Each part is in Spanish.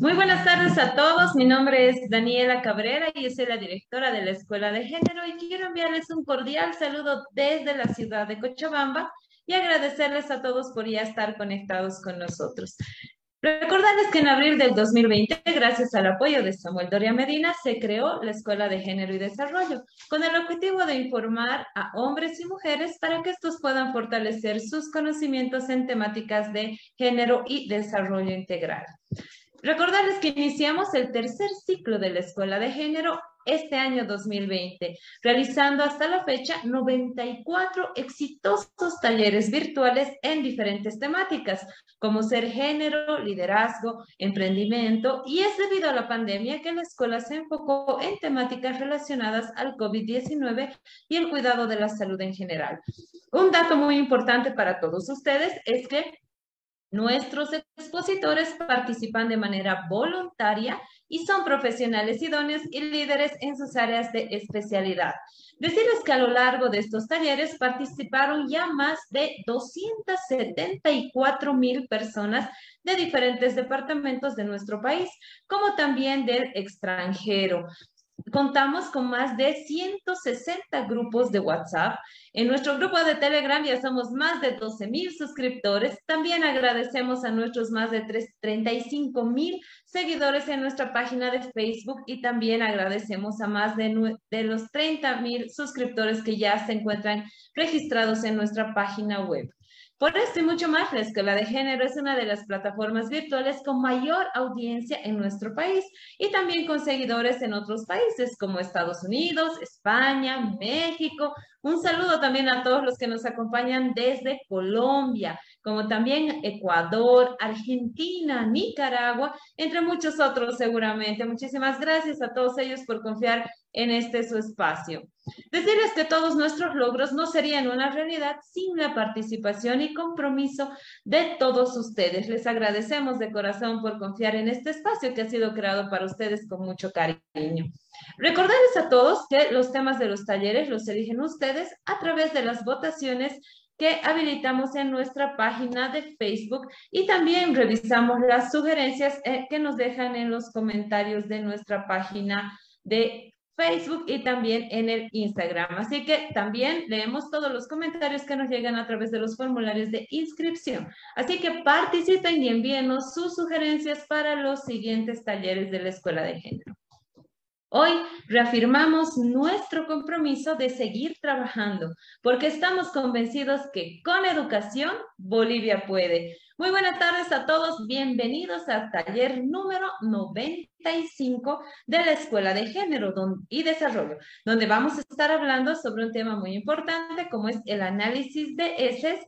Muy buenas tardes a todos. Mi nombre es Daniela Cabrera y soy la directora de la Escuela de Género y quiero enviarles un cordial saludo desde la ciudad de Cochabamba y agradecerles a todos por ya estar conectados con nosotros. Recordarles que en abril del 2020, gracias al apoyo de Samuel Doria Medina, se creó la Escuela de Género y Desarrollo, con el objetivo de informar a hombres y mujeres para que estos puedan fortalecer sus conocimientos en temáticas de género y desarrollo integral. Recordarles que iniciamos el tercer ciclo de la Escuela de Género este año 2020, realizando hasta la fecha 94 exitosos talleres virtuales en diferentes temáticas, como ser género, liderazgo, emprendimiento, y es debido a la pandemia que la escuela se enfocó en temáticas relacionadas al COVID-19 y el cuidado de la salud en general. Un dato muy importante para todos ustedes es que Nuestros expositores participan de manera voluntaria y son profesionales idóneos y líderes en sus áreas de especialidad. Decirles que a lo largo de estos talleres participaron ya más de 274 mil personas de diferentes departamentos de nuestro país, como también del extranjero. Contamos con más de 160 grupos de WhatsApp. En nuestro grupo de Telegram ya somos más de 12 mil suscriptores. También agradecemos a nuestros más de 35 mil seguidores en nuestra página de Facebook y también agradecemos a más de, de los 30 mil suscriptores que ya se encuentran registrados en nuestra página web. Por esto y mucho más, la Escuela de Género es una de las plataformas virtuales con mayor audiencia en nuestro país y también con seguidores en otros países como Estados Unidos, España, México. Un saludo también a todos los que nos acompañan desde Colombia, como también Ecuador, Argentina, Nicaragua, entre muchos otros seguramente. Muchísimas gracias a todos ellos por confiar en este su espacio. Decirles que todos nuestros logros no serían una realidad sin la participación y compromiso de todos ustedes. Les agradecemos de corazón por confiar en este espacio que ha sido creado para ustedes con mucho cariño. Recordarles a todos que los temas de los talleres los eligen ustedes a través de las votaciones que habilitamos en nuestra página de Facebook y también revisamos las sugerencias eh, que nos dejan en los comentarios de nuestra página de Facebook y también en el Instagram. Así que también leemos todos los comentarios que nos llegan a través de los formularios de inscripción. Así que participen y envíenos sus sugerencias para los siguientes talleres de la Escuela de Género. Hoy reafirmamos nuestro compromiso de seguir trabajando porque estamos convencidos que con educación Bolivia puede. Muy buenas tardes a todos, bienvenidos al taller número 95 de la Escuela de Género y Desarrollo, donde vamos a estar hablando sobre un tema muy importante como es el análisis de heces.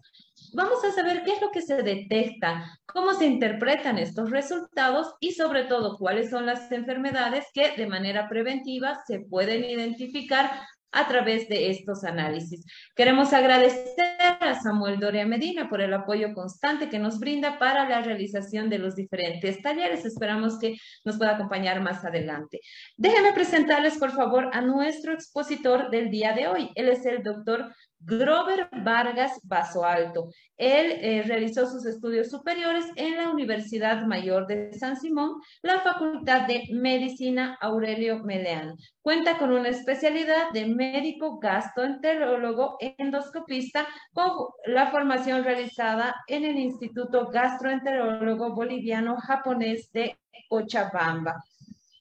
Vamos a saber qué es lo que se detecta, cómo se interpretan estos resultados y sobre todo cuáles son las enfermedades que de manera preventiva se pueden identificar a través de estos análisis. Queremos agradecer a Samuel Doria Medina por el apoyo constante que nos brinda para la realización de los diferentes talleres. Esperamos que nos pueda acompañar más adelante. Déjenme presentarles, por favor, a nuestro expositor del día de hoy. Él es el doctor Grover Vargas Vaso Alto. Él eh, realizó sus estudios superiores en la Universidad Mayor de San Simón, la Facultad de Medicina Aurelio Meleán. Cuenta con una especialidad de médico gastroenterólogo endoscopista con la formación realizada en el Instituto Gastroenterólogo Boliviano Japonés de Cochabamba.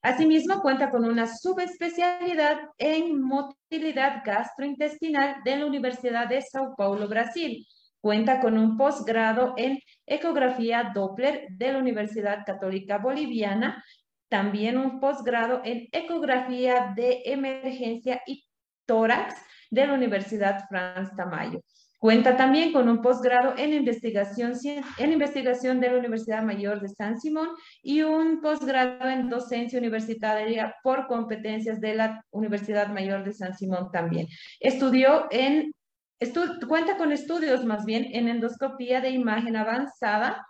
Asimismo, cuenta con una subespecialidad en motilidad gastrointestinal de la Universidad de Sao Paulo, Brasil. Cuenta con un posgrado en ecografía Doppler de la Universidad Católica Boliviana, también un posgrado en ecografía de emergencia y tórax de la Universidad Franz Tamayo. Cuenta también con un posgrado en investigación, en investigación de la Universidad Mayor de San Simón y un posgrado en docencia universitaria por competencias de la Universidad Mayor de San Simón también. Estudió en, cuenta con estudios más bien en endoscopía de imagen avanzada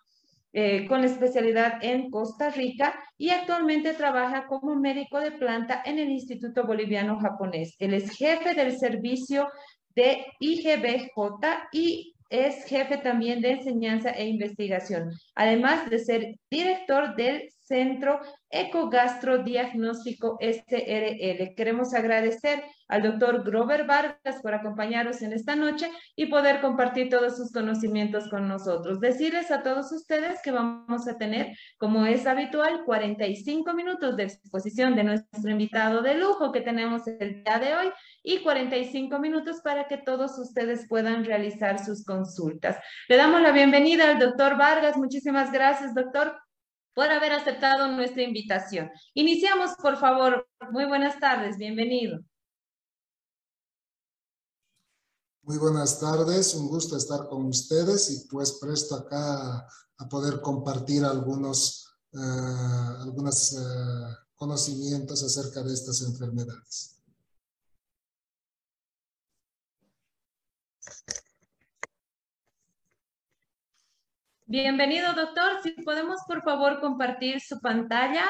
eh, con especialidad en Costa Rica y actualmente trabaja como médico de planta en el Instituto Boliviano Japonés. Él es jefe del servicio de IGBJ y es jefe también de enseñanza e investigación, además de ser director del Centro Ecogastrodiagnóstico SRL. Queremos agradecer al doctor Grover Vargas por acompañarnos en esta noche y poder compartir todos sus conocimientos con nosotros. Decirles a todos ustedes que vamos a tener, como es habitual, 45 minutos de exposición de nuestro invitado de lujo que tenemos el día de hoy y 45 minutos para que todos ustedes puedan realizar sus consultas. Le damos la bienvenida al doctor Vargas. Muchísimas gracias, doctor por haber aceptado nuestra invitación. Iniciamos, por favor. Muy buenas tardes, bienvenido. Muy buenas tardes, un gusto estar con ustedes y pues presto acá a poder compartir algunos, eh, algunos eh, conocimientos acerca de estas enfermedades. Bienvenido, doctor. Si podemos, por favor, compartir su pantalla.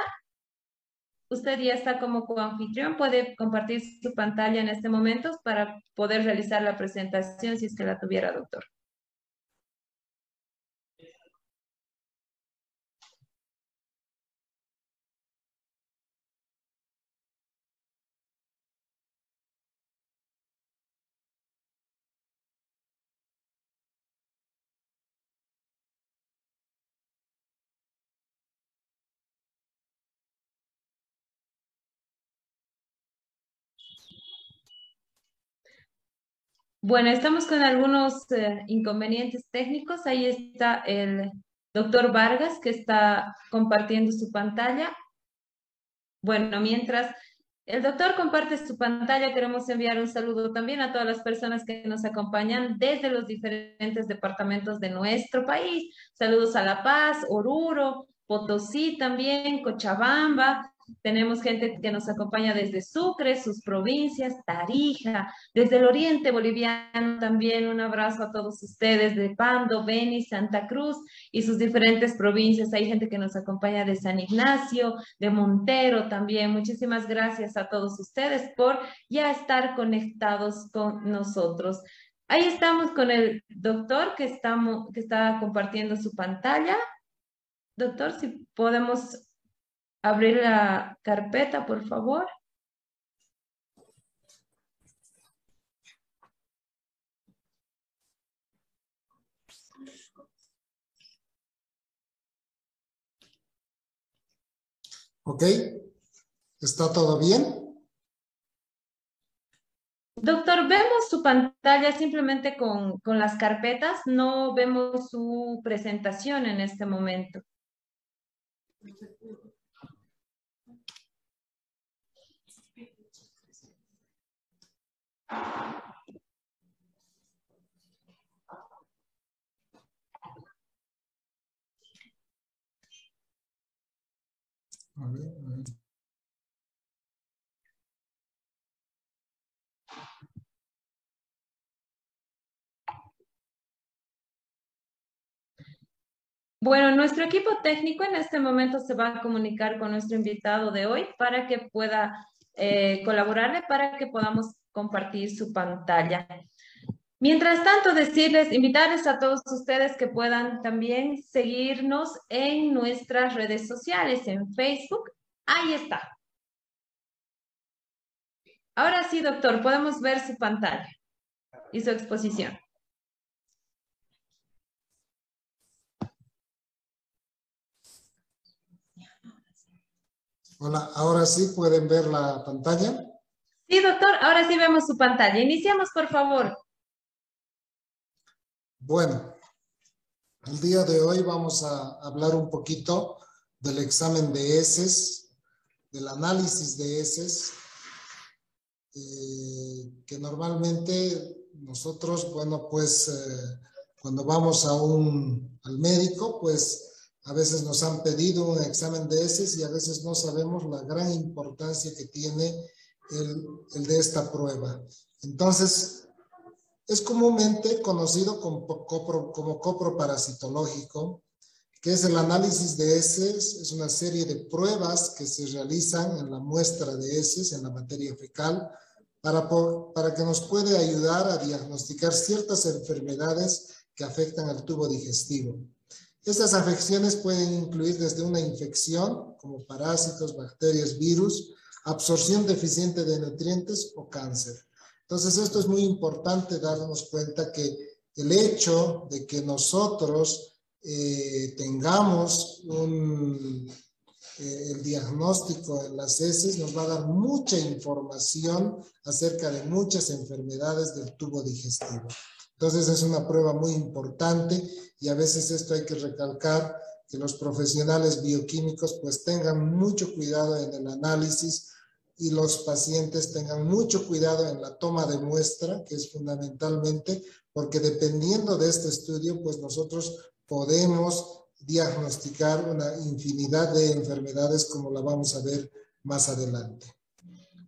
Usted ya está como coanfitrión, puede compartir su pantalla en este momento para poder realizar la presentación si es que la tuviera, doctor. Bueno, estamos con algunos eh, inconvenientes técnicos. Ahí está el doctor Vargas que está compartiendo su pantalla. Bueno, mientras el doctor comparte su pantalla, queremos enviar un saludo también a todas las personas que nos acompañan desde los diferentes departamentos de nuestro país. Saludos a La Paz, Oruro, Potosí también, Cochabamba, tenemos gente que nos acompaña desde Sucre, sus provincias, Tarija, desde el oriente boliviano también. Un abrazo a todos ustedes de Pando, Beni, Santa Cruz y sus diferentes provincias. Hay gente que nos acompaña de San Ignacio, de Montero también. Muchísimas gracias a todos ustedes por ya estar conectados con nosotros. Ahí estamos con el doctor que, estamos, que está compartiendo su pantalla. Doctor, si podemos abrir la carpeta, por favor. Ok, ¿está todo bien? Doctor, vemos su pantalla simplemente con, con las carpetas, no vemos su presentación en este momento. Bueno, nuestro equipo técnico en este momento se va a comunicar con nuestro invitado de hoy para que pueda eh, colaborarle, para que podamos compartir su pantalla. Mientras tanto, decirles, invitarles a todos ustedes que puedan también seguirnos en nuestras redes sociales, en Facebook. Ahí está. Ahora sí, doctor, podemos ver su pantalla y su exposición. Hola, ahora sí pueden ver la pantalla. Sí, doctor, ahora sí vemos su pantalla. Iniciamos, por favor. Bueno, el día de hoy vamos a hablar un poquito del examen de heces, del análisis de heces, eh, que normalmente nosotros, bueno, pues eh, cuando vamos a un, al médico, pues a veces nos han pedido un examen de heces y a veces no sabemos la gran importancia que tiene el, de esta prueba. Entonces, es comúnmente conocido como, copro, como coproparasitológico, que es el análisis de heces, es una serie de pruebas que se realizan en la muestra de heces, en la materia fecal, para, para que nos puede ayudar a diagnosticar ciertas enfermedades que afectan al tubo digestivo. Estas afecciones pueden incluir desde una infección, como parásitos, bacterias, virus, absorción deficiente de nutrientes o cáncer. Entonces, esto es muy importante darnos cuenta que el hecho de que nosotros eh, tengamos un, eh, el diagnóstico en las heces nos va a dar mucha información acerca de muchas enfermedades del tubo digestivo. Entonces es una prueba muy importante y a veces esto hay que recalcar que los profesionales bioquímicos pues tengan mucho cuidado en el análisis y los pacientes tengan mucho cuidado en la toma de muestra, que es fundamentalmente porque dependiendo de este estudio pues nosotros podemos diagnosticar una infinidad de enfermedades como la vamos a ver más adelante.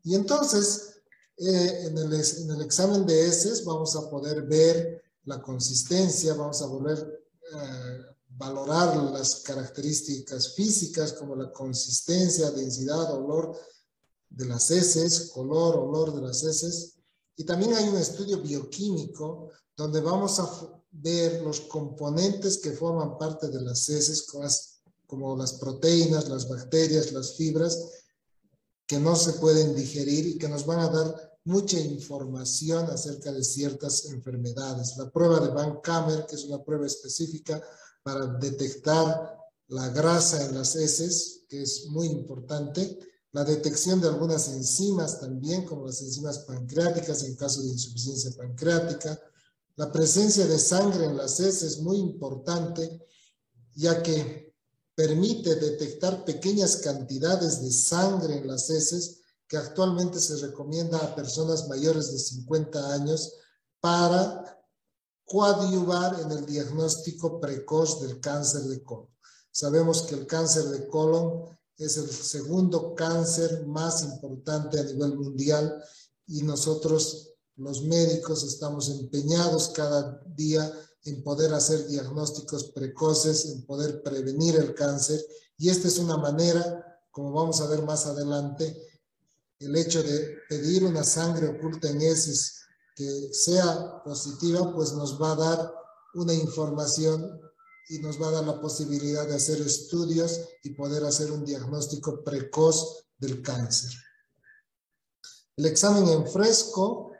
Y entonces, eh, en, el, en, el, examen de heces vamos a poder ver la consistencia, vamos a a eh, valorar las características físicas como la consistencia, densidad, olor de las heces, color, olor de las heces. Y también hay un estudio bioquímico donde vamos a ver los componentes que forman parte de las heces, como las proteínas, las bacterias, las fibras, que no se pueden digerir y que nos van a dar mucha información acerca de ciertas enfermedades. La prueba de Van Kammer, que es una prueba específica para detectar la grasa en las heces, que es muy importante. La detección de algunas enzimas también, como las enzimas pancreáticas en caso de insuficiencia pancreática. La presencia de sangre en las heces es muy importante, ya que permite detectar pequeñas cantidades de sangre en las heces que actualmente se recomienda a personas mayores de 50 años para coadyuvar en el diagnóstico precoz del cáncer de colon. Sabemos que el cáncer de colon es el segundo cáncer más importante a nivel mundial y nosotros los médicos estamos empeñados cada día en poder hacer diagnósticos precoces, en poder prevenir el cáncer. Y esta es una manera, como vamos a ver más adelante, el hecho de pedir una sangre oculta en heces que sea positiva, pues nos va a dar una información y nos va a dar la posibilidad de hacer estudios y poder hacer un diagnóstico precoz del cáncer. El examen en fresco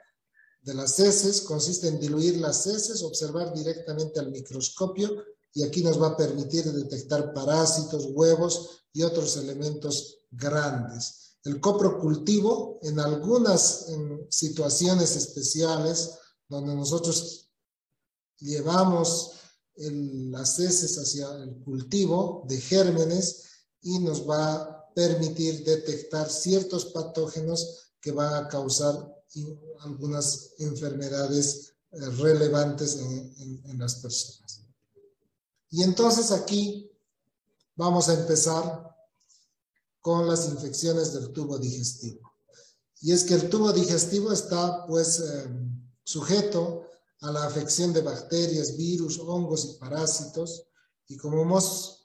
de las heces consiste en diluir las heces, observar directamente al microscopio y aquí nos va a permitir detectar parásitos, huevos y otros elementos grandes. El coprocultivo, en algunas situaciones especiales donde nosotros llevamos las heces hacia el cultivo de gérmenes y nos va a permitir detectar ciertos patógenos que van a causar algunas enfermedades eh, relevantes en las personas. Y entonces aquí vamos a empezar con las infecciones del tubo digestivo. Y es que el tubo digestivo está pues eh, sujeto a la afección de bacterias, virus, hongos y parásitos. Y como hemos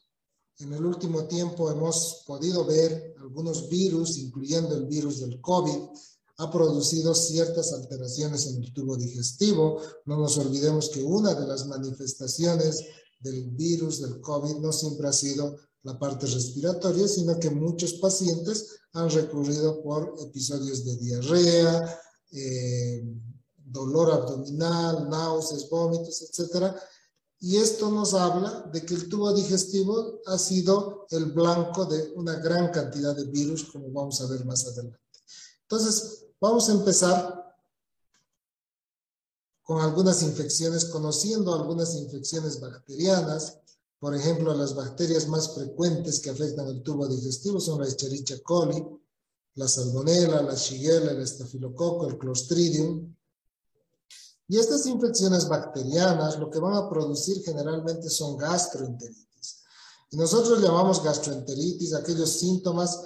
en el último tiempo hemos podido ver algunos virus, incluyendo el virus del COVID, ha producido ciertas alteraciones en el tubo digestivo. No nos olvidemos que una de las manifestaciones del virus del COVID no siempre ha sido la parte respiratoria, sino que muchos pacientes han recurrido por episodios de diarrea, eh, dolor abdominal, náuseas, vómitos, etc. Y esto nos habla de que el tubo digestivo ha sido el blanco de una gran cantidad de virus, como vamos a ver más adelante. Entonces, vamos a empezar con algunas infecciones, conociendo algunas infecciones bacterianas, por ejemplo, las bacterias más frecuentes que afectan el tubo digestivo son la Escherichia coli, la Salmonella, la Shigella, el Estafilococo, el Clostridium. Y estas infecciones bacterianas lo que van a producir generalmente son gastroenteritis. Y nosotros llamamos gastroenteritis aquellos síntomas,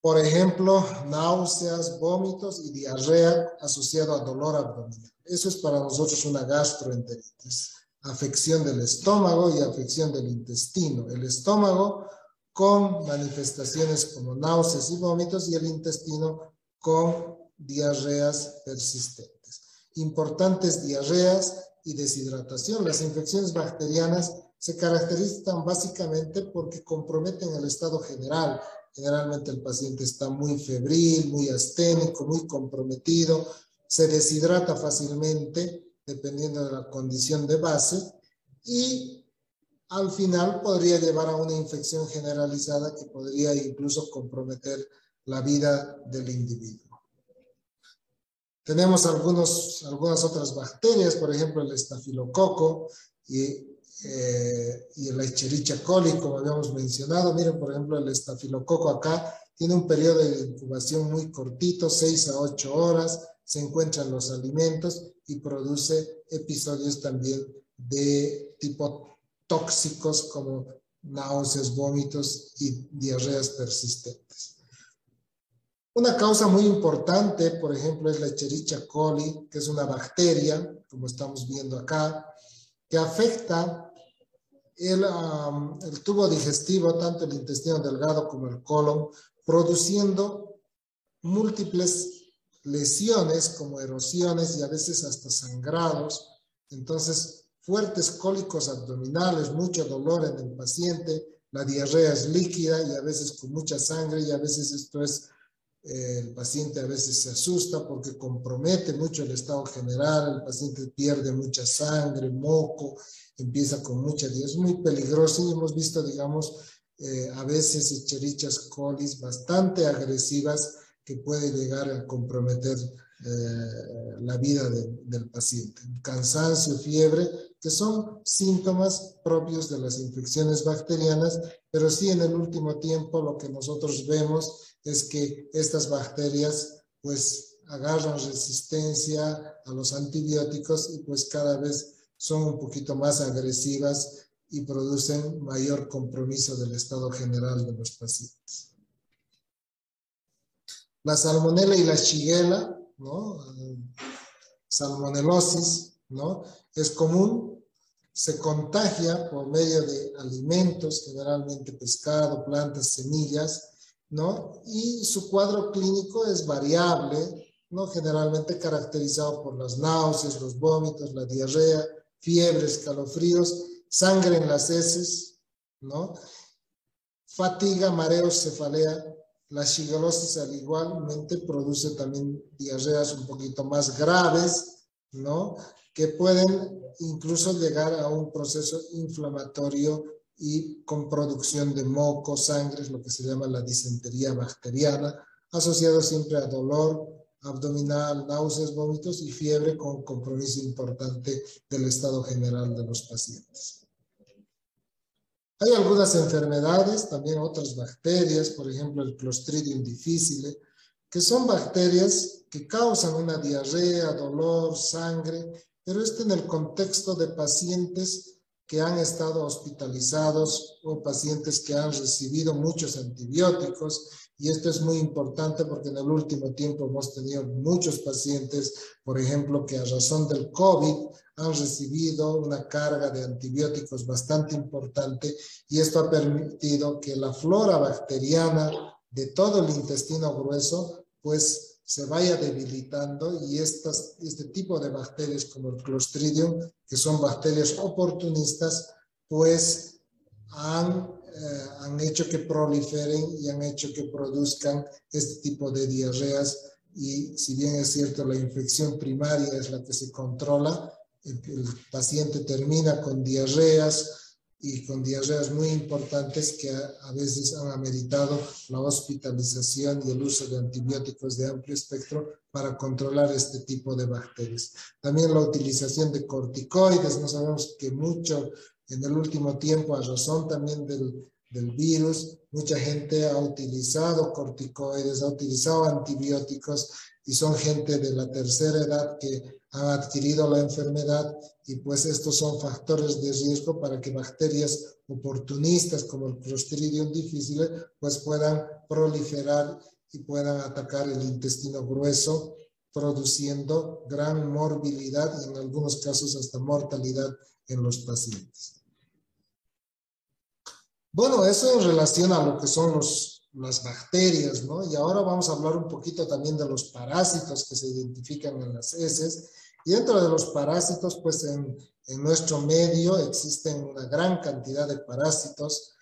por ejemplo, náuseas, vómitos y diarrea asociado a dolor abdominal. Eso es para nosotros una gastroenteritis afección del estómago y afección del intestino. El estómago con manifestaciones como náuseas y vómitos y el intestino con diarreas persistentes. Importantes diarreas y deshidratación. Las infecciones bacterianas se caracterizan básicamente porque comprometen el estado general. Generalmente el paciente está muy febril, muy asténico, muy comprometido, se deshidrata fácilmente dependiendo de la condición de base y al final podría llevar a una infección generalizada que podría incluso comprometer la vida del individuo. Tenemos algunos, algunas otras bacterias, por ejemplo el estafilococo y, eh, y el Escherichia coli, como habíamos mencionado. Miren, por ejemplo, el estafilococo acá tiene un periodo de incubación muy cortito, 6 a 8 horas, se encuentran los alimentos y produce episodios también de tipo tóxicos como náuseas, vómitos y diarreas persistentes. Una causa muy importante, por ejemplo, es la Escherichia coli, que es una bacteria, como estamos viendo acá, que afecta el, el tubo digestivo, tanto el intestino delgado como el colon, produciendo múltiples lesiones como erosiones y a veces hasta sangrados. Entonces, fuertes cólicos abdominales, mucho dolor en el paciente, la diarrea es líquida y a veces con mucha sangre y a veces esto es el paciente a veces se asusta porque compromete mucho el estado general, el paciente pierde mucha sangre, moco, empieza con mucha, es muy peligroso y hemos visto, digamos, eh, a veces echerichas colis bastante agresivas que puede llegar a comprometer eh, la vida del paciente. Cansancio, fiebre, que son síntomas propios de las infecciones bacterianas, pero sí en el último tiempo lo que nosotros vemos es que estas bacterias pues agarran resistencia a los antibióticos y pues cada vez son un poquito más agresivas y producen mayor compromiso del estado general de los pacientes. La salmonela y la shigella, ¿no? Salmonelosis, ¿no? Es común, se contagia por medio de alimentos, generalmente pescado, plantas, semillas, ¿no? Y su cuadro clínico es variable, ¿no? Generalmente caracterizado por las náuseas, los vómitos, la diarrea, fiebre, escalofríos, sangre en las heces, ¿no? Fatiga, mareos, cefalea. La shigelosis al igualmente produce también diarreas un poquito más graves, ¿no? Que pueden incluso llegar a un proceso inflamatorio y con producción de moco, sangre, lo que se llama la disentería bacteriana, asociado siempre a dolor abdominal, náuseas, vómitos y fiebre con compromiso importante del estado general de los pacientes. Hay algunas enfermedades, también otras bacterias, por ejemplo el Clostridium difficile, que son bacterias que causan una diarrea, dolor, sangre, pero esto en el contexto de pacientes que han estado hospitalizados o pacientes que han recibido muchos antibióticos. Y esto es muy importante porque en el último tiempo hemos tenido muchos pacientes, por ejemplo, que a razón del COVID han recibido una carga de antibióticos bastante importante y esto ha permitido que la flora bacteriana de todo el intestino grueso pues se vaya debilitando y este tipo de bacterias como el Clostridium, que son bacterias oportunistas, pues han, eh, han hecho que proliferen y han hecho que produzcan este tipo de diarreas. Y si bien es cierto la infección primaria es la que se controla, el paciente termina con diarreas, y con diarreas muy importantes que a, veces han ameritado la hospitalización y el uso de antibióticos de amplio espectro para controlar este tipo de bacterias. También la utilización de corticoides, no sabemos que mucho en el último tiempo, a razón también del, del virus, mucha gente ha utilizado corticoides, ha utilizado antibióticos y son gente de la tercera edad que han adquirido la enfermedad y pues estos son factores de riesgo para que bacterias oportunistas como el Clostridium difficile pues puedan proliferar y puedan atacar el intestino grueso produciendo gran morbilidad y en algunos casos hasta mortalidad en los pacientes. Bueno, eso en relación a lo que son los, las bacterias, ¿no? Y ahora vamos a hablar un poquito también de los parásitos que se identifican en las heces Y dentro de los parásitos, pues en, en nuestro medio existen una gran cantidad de parásitos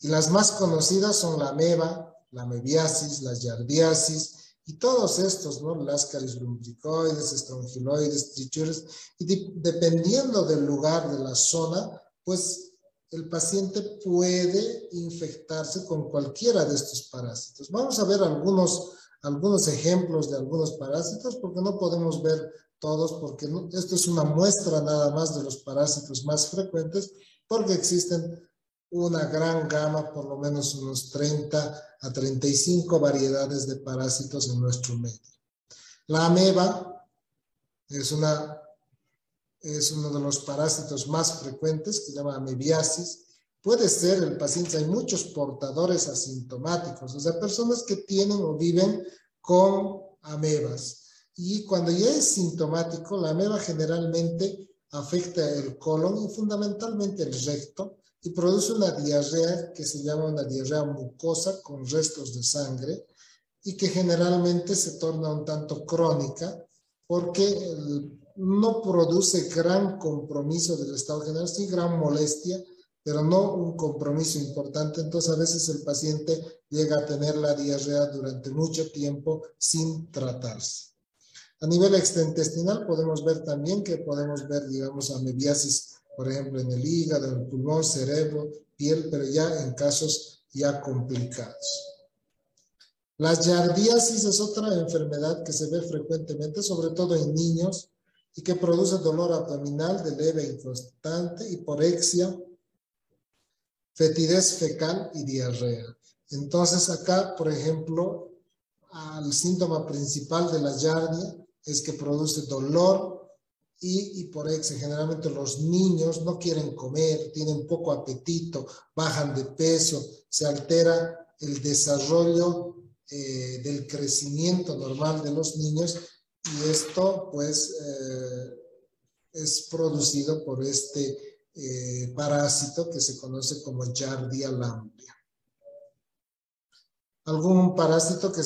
y las más conocidas son la ameba, la mebiasis, la yardiasis y todos estos, ¿no? Láscaris lumbricoides, estrongiloides, trichures, y dependiendo del lugar, de la zona, pues el paciente puede infectarse con cualquiera de estos parásitos. Vamos a ver algunos, algunos ejemplos de algunos parásitos porque no podemos ver todos porque esto es una muestra nada más de los parásitos más frecuentes porque existen una gran gama, por lo menos unos 30 a 35 variedades de parásitos en nuestro medio. La ameba es una es uno de los parásitos más frecuentes, que se llama amebiasis. Puede ser el paciente, hay muchos portadores asintomáticos, o sea, personas que tienen o viven con amebas. Y cuando ya es sintomático, la ameba generalmente afecta el colon y fundamentalmente el recto y produce una diarrea que se llama una diarrea mucosa con restos de sangre y que generalmente se torna un tanto crónica porque no produce gran compromiso del estado general, sí gran molestia, pero no un compromiso importante. Entonces a veces el paciente llega a tener la diarrea durante mucho tiempo sin tratarse. A nivel extraintestinal podemos ver también que podemos ver, digamos, amebiasis, por ejemplo, en el hígado, en el pulmón, cerebro, piel, pero ya en casos ya complicados. La yardiasis es otra enfermedad que se ve frecuentemente, sobre todo en niños, y que produce dolor abdominal de leve e inconstante, hiporexia, fetidez fecal y diarrea. Entonces acá, por ejemplo, el síntoma principal de la yardia es que produce dolor y hiporexia. Generalmente los niños no quieren comer, tienen poco apetito, bajan de peso, se altera el desarrollo eh, del crecimiento normal de los niños y esto pues eh, es producido por este eh, parásito que se conoce como Yardia lamblia. Algún parásito que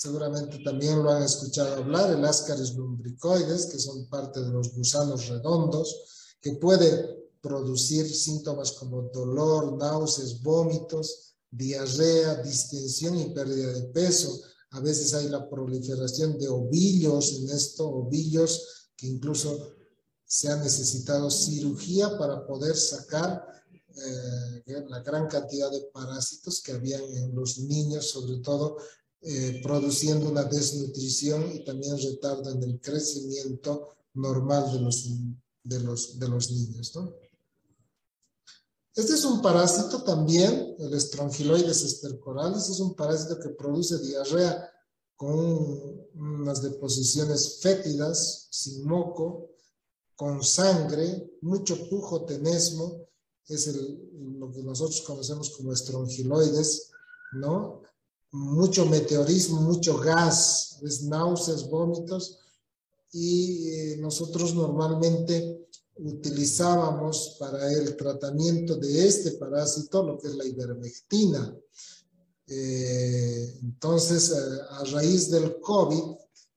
seguramente también lo han escuchado hablar, el Ascaris lumbricoides, que son parte de los gusanos redondos, que puede producir síntomas como dolor, náuseas, vómitos, diarrea, distensión y pérdida de peso. A veces hay la proliferación de ovillos en esto, ovillos que incluso se ha necesitado cirugía para poder sacar eh, la gran cantidad de parásitos que habían en los niños, sobre todo eh, produciendo una desnutrición y también retardo en el crecimiento normal de los, de los, de los niños. ¿no? Este es un parásito también, el estrongiloides estercorales, es un parásito que produce diarrea con unas deposiciones fétidas, sin moco, con sangre, mucho pujo tenesmo, es lo que nosotros conocemos como estrongiloides, ¿no? Mucho meteorismo, mucho gas, es náuseas, vómitos, y eh, nosotros normalmente utilizábamos para el tratamiento de este parásito lo que es la ivermectina. Eh, entonces, eh, a, raíz del COVID,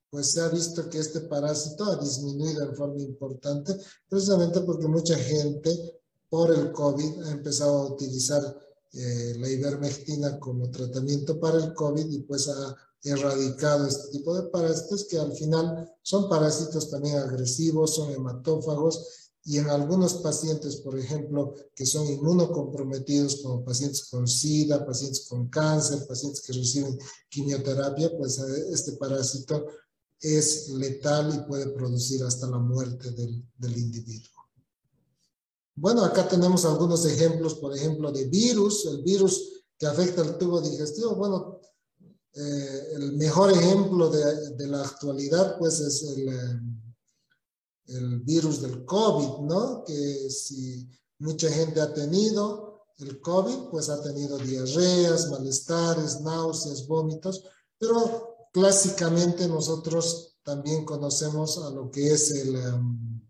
pues se ha visto que este parásito ha disminuido en forma importante, precisamente porque mucha gente por el COVID ha empezado a utilizar eh, la ivermectina como tratamiento para el COVID y pues ha erradicado este tipo de parásitos que al final son parásitos también agresivos, son hematófagos y en algunos pacientes, por ejemplo, que son inmunocomprometidos, como pacientes con SIDA, pacientes con cáncer, pacientes que reciben quimioterapia, pues eh, este parásito es letal y puede producir hasta la muerte del, del individuo. Bueno, acá tenemos algunos ejemplos, por ejemplo, de virus, el virus que afecta el tubo digestivo. Bueno, eh, el mejor ejemplo de, de, la actualidad, pues, es el... Eh, el virus del COVID, ¿no? Que si mucha gente ha tenido el COVID, pues ha tenido diarreas, malestares, náuseas, vómitos, pero clásicamente nosotros también conocemos a lo que es el, em,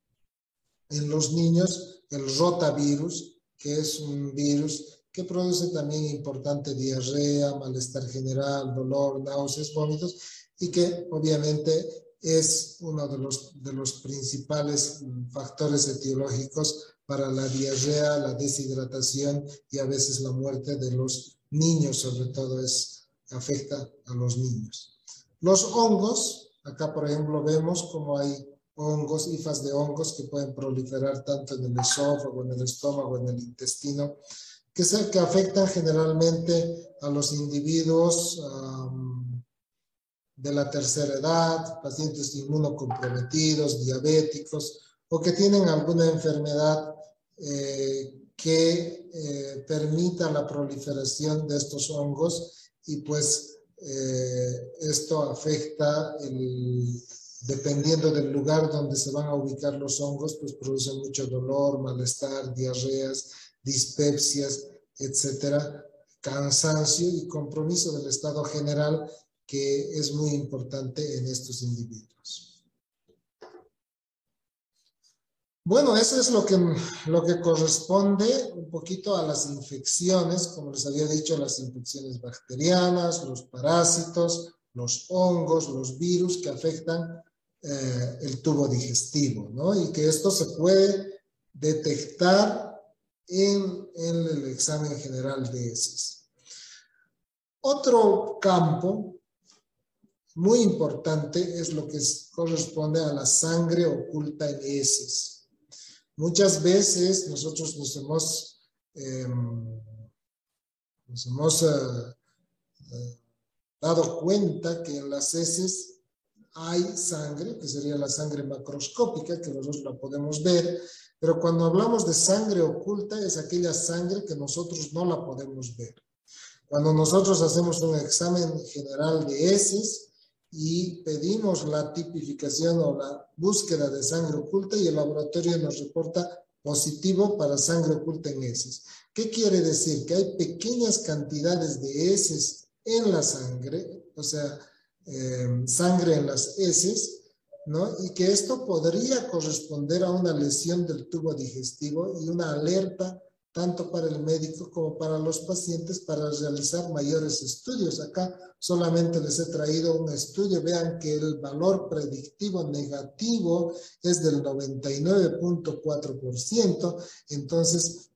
en los niños, el rotavirus, que es un virus que produce también importante diarrea, malestar general, dolor, náuseas, vómitos, y que obviamente es uno de los, de los principales factores etiológicos para la diarrea, la deshidratación y a veces la muerte de los niños, sobre todo es, afecta a los niños. Los hongos, acá por ejemplo vemos como hay hongos, hifas de hongos que pueden proliferar tanto en el esófago, en el estómago, en el intestino, que, que afectan generalmente a los individuos de la tercera edad, pacientes inmunocomprometidos, diabéticos o que tienen alguna enfermedad eh, que eh, permita la proliferación de estos hongos y pues eh, esto afecta dependiendo del lugar donde se van a ubicar los hongos, pues produce mucho dolor, malestar, diarreas, dispepsias, etcétera, cansancio y compromiso del estado general que es muy importante en estos individuos. Bueno, eso es lo que, lo que corresponde un poquito a las infecciones, como les había dicho, las infecciones bacterianas, los parásitos, los hongos, los virus que afectan eh, el tubo digestivo, ¿no? Y que esto se puede detectar en, el examen general de heces. Otro campo muy importante es lo que corresponde a la sangre oculta en heces. Muchas veces nosotros nos hemos, em, eh, eh, dado cuenta que en las heces hay sangre, que sería la sangre macroscópica, que nosotros la podemos ver, pero cuando hablamos de sangre oculta es aquella sangre que nosotros no la podemos ver. Cuando nosotros hacemos un examen general de heces y pedimos la tipificación o la búsqueda de sangre oculta y el laboratorio nos reporta positivo para sangre oculta en heces. ¿Qué quiere decir? Que hay pequeñas cantidades de heces en la sangre, o sea, eh, sangre en las heces, ¿no? Y que esto podría corresponder a una lesión del tubo digestivo y una alerta tanto para el médico como para los pacientes para realizar mayores estudios. Acá solamente les he traído un estudio. Vean que el valor predictivo negativo es del 99.4%, entonces,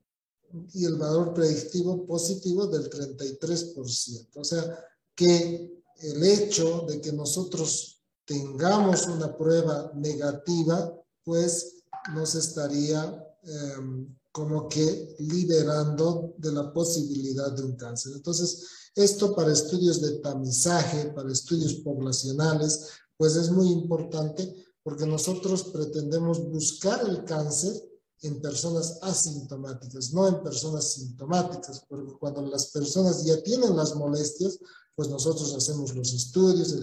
y el valor predictivo positivo del 33%. O sea, que el hecho de que nosotros tengamos una prueba negativa, pues nos estaría em, como que liberando de la posibilidad de un cáncer. Entonces, esto para estudios de tamizaje, para estudios poblacionales, pues es muy importante porque nosotros pretendemos buscar el cáncer en personas asintomáticas, no en personas sintomáticas, porque cuando las personas ya tienen las molestias, pues nosotros hacemos los estudios,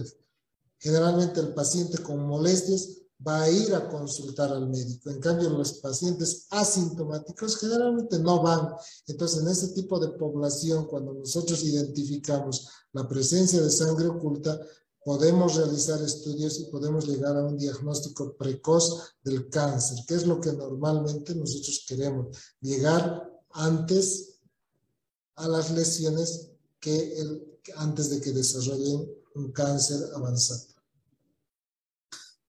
Generalmente el paciente con molestias va a ir a consultar al médico. En cambio, los pacientes asintomáticos generalmente no van. Entonces, en este tipo de población, cuando nosotros identificamos la presencia de sangre oculta, podemos realizar estudios y podemos llegar a un diagnóstico precoz del cáncer, que es lo que normalmente nosotros queremos, llegar antes a las lesiones que el, antes de que desarrollen un cáncer avanzado.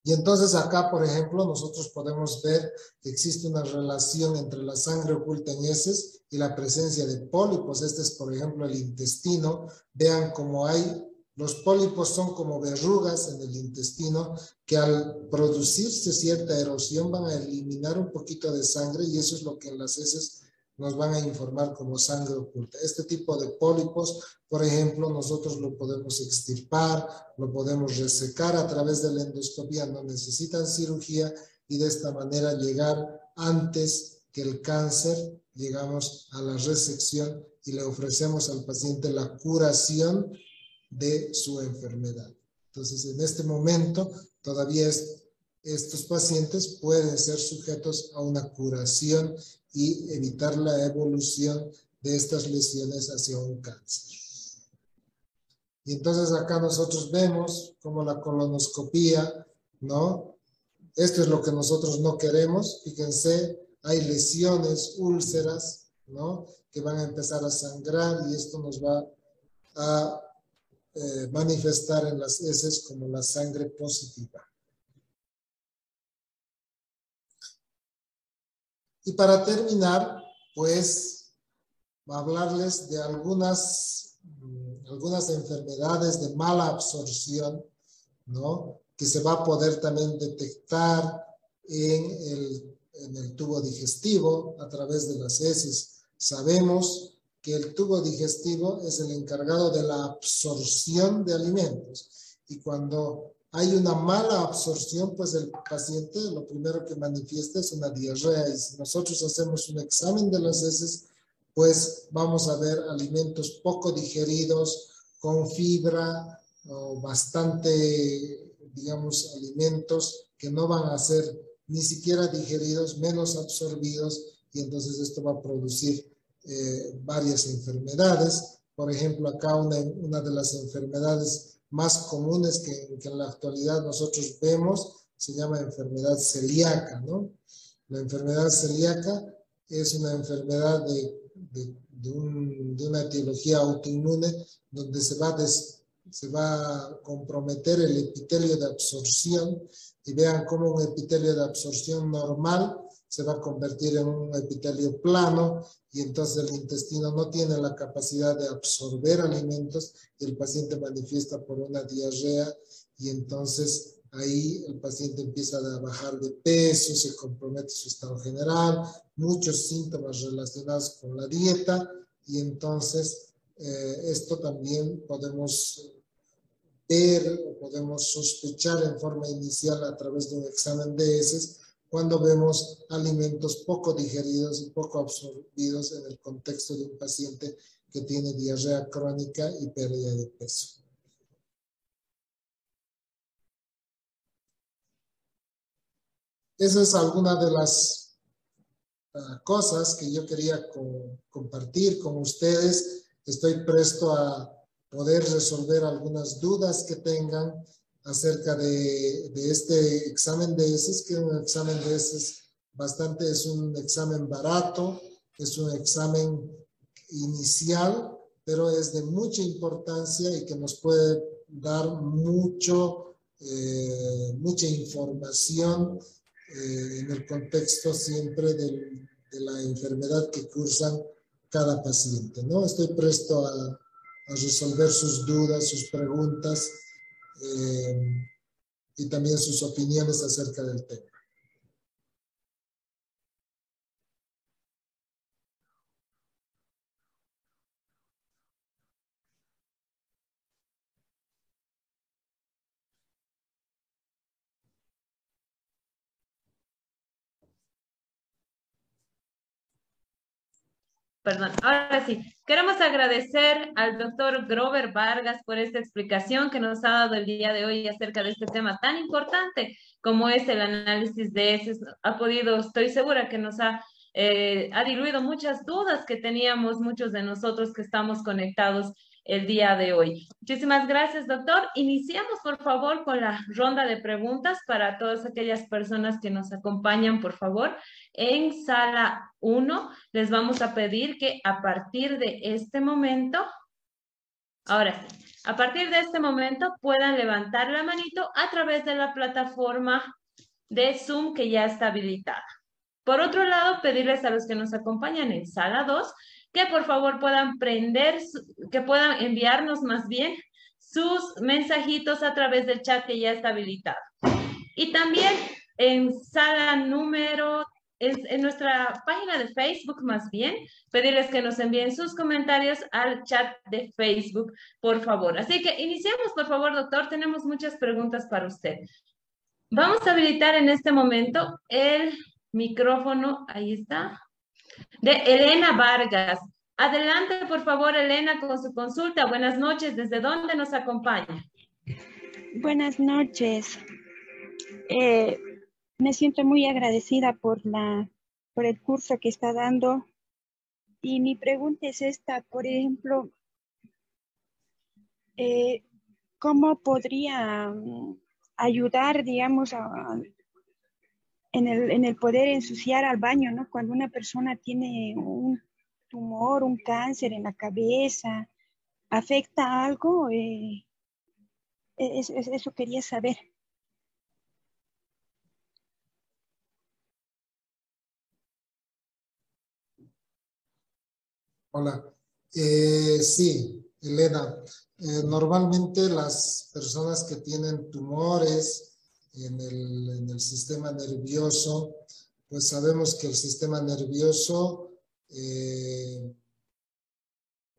Y entonces acá, por ejemplo, nosotros podemos ver que existe una relación entre la sangre oculta en heces y la presencia de pólipos. Este es, por ejemplo, el intestino. Vean cómo hay, los pólipos son como verrugas en el intestino que al producirse cierta erosión van a eliminar un poquito de sangre y eso es lo que en las heces nos van a informar como sangre oculta. Este tipo de pólipos, por ejemplo, nosotros lo podemos extirpar, lo podemos resecar a través de la endoscopía, no necesitan cirugía y de esta manera llegar antes que el cáncer, llegamos a la resección y le ofrecemos al paciente la curación de su enfermedad. Entonces, en este momento, todavía estos pacientes pueden ser sujetos a una curación y evitar la evolución de estas lesiones hacia un cáncer. Y entonces acá nosotros vemos como la colonoscopía, ¿no? Esto es lo que nosotros no queremos. Fíjense, hay lesiones, úlceras, ¿no? Que van a empezar a sangrar y esto nos va a eh, manifestar en las heces como la sangre positiva. Y para terminar, pues, hablarles de algunas, mm, algunas enfermedades de mala absorción, ¿no? Que se va a poder también detectar en el, en el tubo digestivo a través de las heces. Sabemos que el tubo digestivo es el encargado de la absorción de alimentos. Y cuando hay una mala absorción, pues el paciente lo primero que manifiesta es una diarrea. Y si nosotros hacemos un examen de las heces, pues vamos a ver alimentos poco digeridos, con fibra o bastante, digamos, alimentos que no van a ser ni siquiera digeridos, menos absorbidos, y entonces esto va a producir eh, varias enfermedades. Por ejemplo, acá una, una de las enfermedades más comunes que, en la actualidad nosotros vemos se llama enfermedad celíaca, ¿no? La enfermedad celíaca es una enfermedad de, de, de, un, de una etiología autoinmune donde se va, se va a comprometer el epitelio de absorción y vean cómo un epitelio de absorción normal se va a convertir en un epitelio plano y entonces el intestino no tiene la capacidad de absorber alimentos el paciente manifiesta por una diarrea y entonces ahí el paciente empieza a bajar de peso, se compromete su estado general, muchos síntomas relacionados con la dieta y entonces eh, esto también podemos ver o podemos sospechar en forma inicial a través de un examen de heces cuando vemos alimentos poco digeridos y poco absorbidos en el contexto de un paciente que tiene diarrea crónica y pérdida de peso. Esa es alguna de las uh, cosas que yo quería co compartir con ustedes. Estoy presto a poder resolver algunas dudas que tengan acerca de, este examen de heces, que es un examen de bastante, es un examen barato, es un examen inicial, pero es de mucha importancia y que nos puede dar mucho, eh, mucha información eh, en el contexto siempre de, la enfermedad que cursan cada paciente. ¿no? Estoy presto a resolver sus dudas, sus preguntas eh, y también sus opiniones acerca del tema. Perdón, ahora sí. Queremos agradecer al doctor Grover Vargas por esta explicación que nos ha dado el día de hoy acerca de este tema tan importante como es el análisis de heces. Ha podido, estoy segura que nos ha, eh, ha diluido muchas dudas que teníamos muchos de nosotros que estamos conectados el día de hoy. Muchísimas gracias, doctor. Iniciamos, por favor, con la ronda de preguntas para todas aquellas personas que nos acompañan, por favor. En sala 1 les vamos a pedir que a partir de este momento, ahora sí, a partir de este momento puedan levantar la manito a través de la plataforma de Zoom que ya está habilitada. Por otro lado, pedirles a los que nos acompañan en sala 2 que por favor puedan prender, que puedan enviarnos más bien sus mensajitos a través del chat que ya está habilitado. Y también en sala número, en nuestra página de Facebook más bien, pedirles que nos envíen sus comentarios al chat de Facebook, por favor. Así que iniciemos, por favor, doctor. Tenemos muchas preguntas para usted. Vamos a habilitar en este momento el micrófono, ahí está, de Elena Vargas. Adelante, por favor, Elena, con su consulta. Buenas noches. ¿Desde dónde nos acompaña? Buenas noches. Eh, me siento muy agradecida por, la, por el curso que está dando. Y mi pregunta es esta, por ejemplo, eh, ¿cómo podría mm, ayudar, digamos, a, en el, en el poder ensuciar al baño, ¿no? Cuando una persona tiene un tumor, un cáncer en la cabeza, ¿afecta algo? Eh, eso quería saber. Hola. Eh, sí, Elena. Eh, normalmente las personas que tienen tumores en el, en el, sistema nervioso, pues sabemos que el sistema nervioso eh,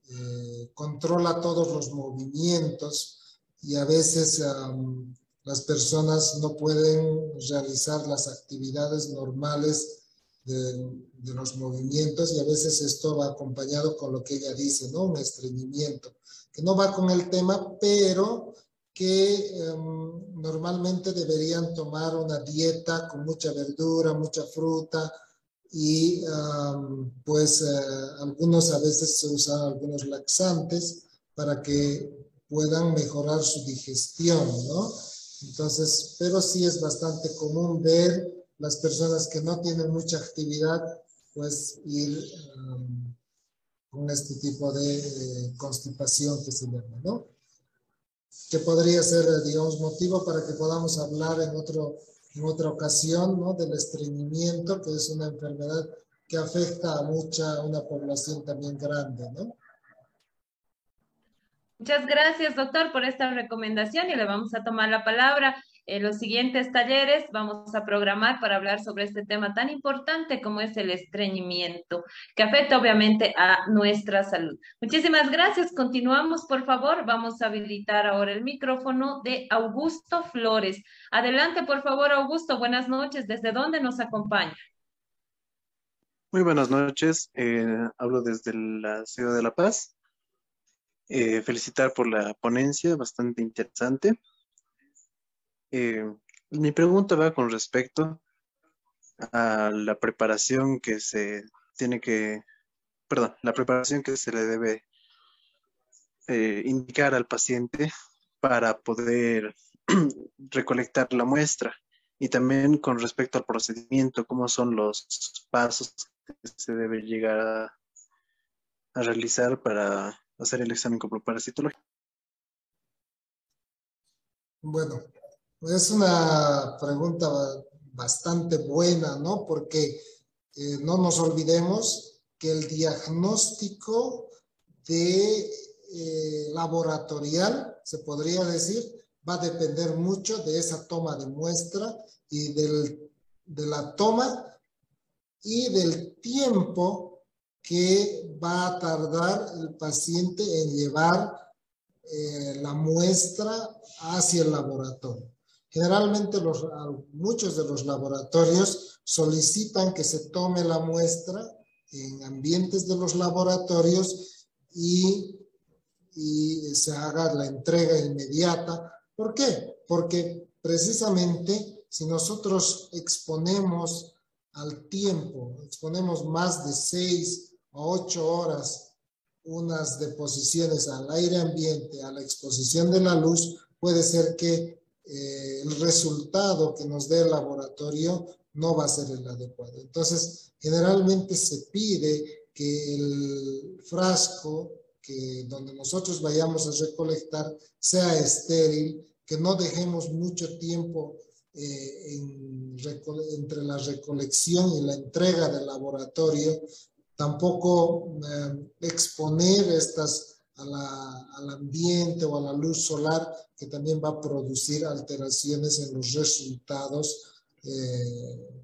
eh, controla todos los movimientos y a veces um, las personas no pueden realizar las actividades normales de, de, los movimientos y a veces esto va acompañado con lo que ella dice, ¿no? Un estreñimiento, que no va con el tema, pero que um, normalmente deberían tomar una dieta con mucha verdura, mucha fruta, y pues eh, algunos a veces se usan algunos laxantes para que puedan mejorar su digestión, ¿no? Entonces, pero sí es bastante común ver las personas que no tienen mucha actividad, pues ir con este tipo de eh, constipación que se llama, ¿no? Que podría ser, digamos, motivo para que podamos hablar en otro en otra ocasión, ¿no? Del estreñimiento, que es una enfermedad que afecta a mucha, una población también grande, ¿no? Muchas gracias, doctor, por esta recomendación y le vamos a tomar la palabra. En los siguientes talleres vamos a programar para hablar sobre este tema tan importante como es el estreñimiento, que afecta obviamente a nuestra salud. Muchísimas gracias. Continuamos, por favor. Vamos a habilitar ahora el micrófono de Augusto Flores. Adelante, por favor, Augusto. Buenas noches. ¿Desde dónde nos acompaña? Muy buenas noches. Eh, hablo desde la ciudad de La Paz. Eh, felicitar por la ponencia, bastante interesante. Eh, mi pregunta va con respecto a la preparación que se tiene que, perdón, la preparación que se le debe eh, indicar al paciente para poder recolectar la muestra y también con respecto al procedimiento, cómo son los pasos que se debe llegar a, realizar para hacer el examen parasitológico. Bueno, es una pregunta bastante buena, ¿no? Porque eh, no nos olvidemos que el diagnóstico de eh, laboratorial, se podría decir, va a depender mucho de esa toma de muestra y de la toma y del tiempo que va a tardar el paciente en llevar eh, la muestra hacia el laboratorio. Generalmente los, muchos de los laboratorios solicitan que se tome la muestra en ambientes de los laboratorios y, y se haga la entrega inmediata. ¿Por qué? Porque precisamente si nosotros exponemos al tiempo, exponemos más de seis o ocho horas unas deposiciones al aire ambiente, a la exposición de la luz, puede ser que eh, el resultado que nos dé el laboratorio no va a ser el adecuado. Entonces, generalmente se pide que el frasco que donde nosotros vayamos a recolectar sea estéril, que no dejemos mucho tiempo eh, entre la recolección y la entrega del laboratorio, tampoco eh, exponer estas al ambiente o a la luz solar que también va a producir alteraciones en los resultados eh,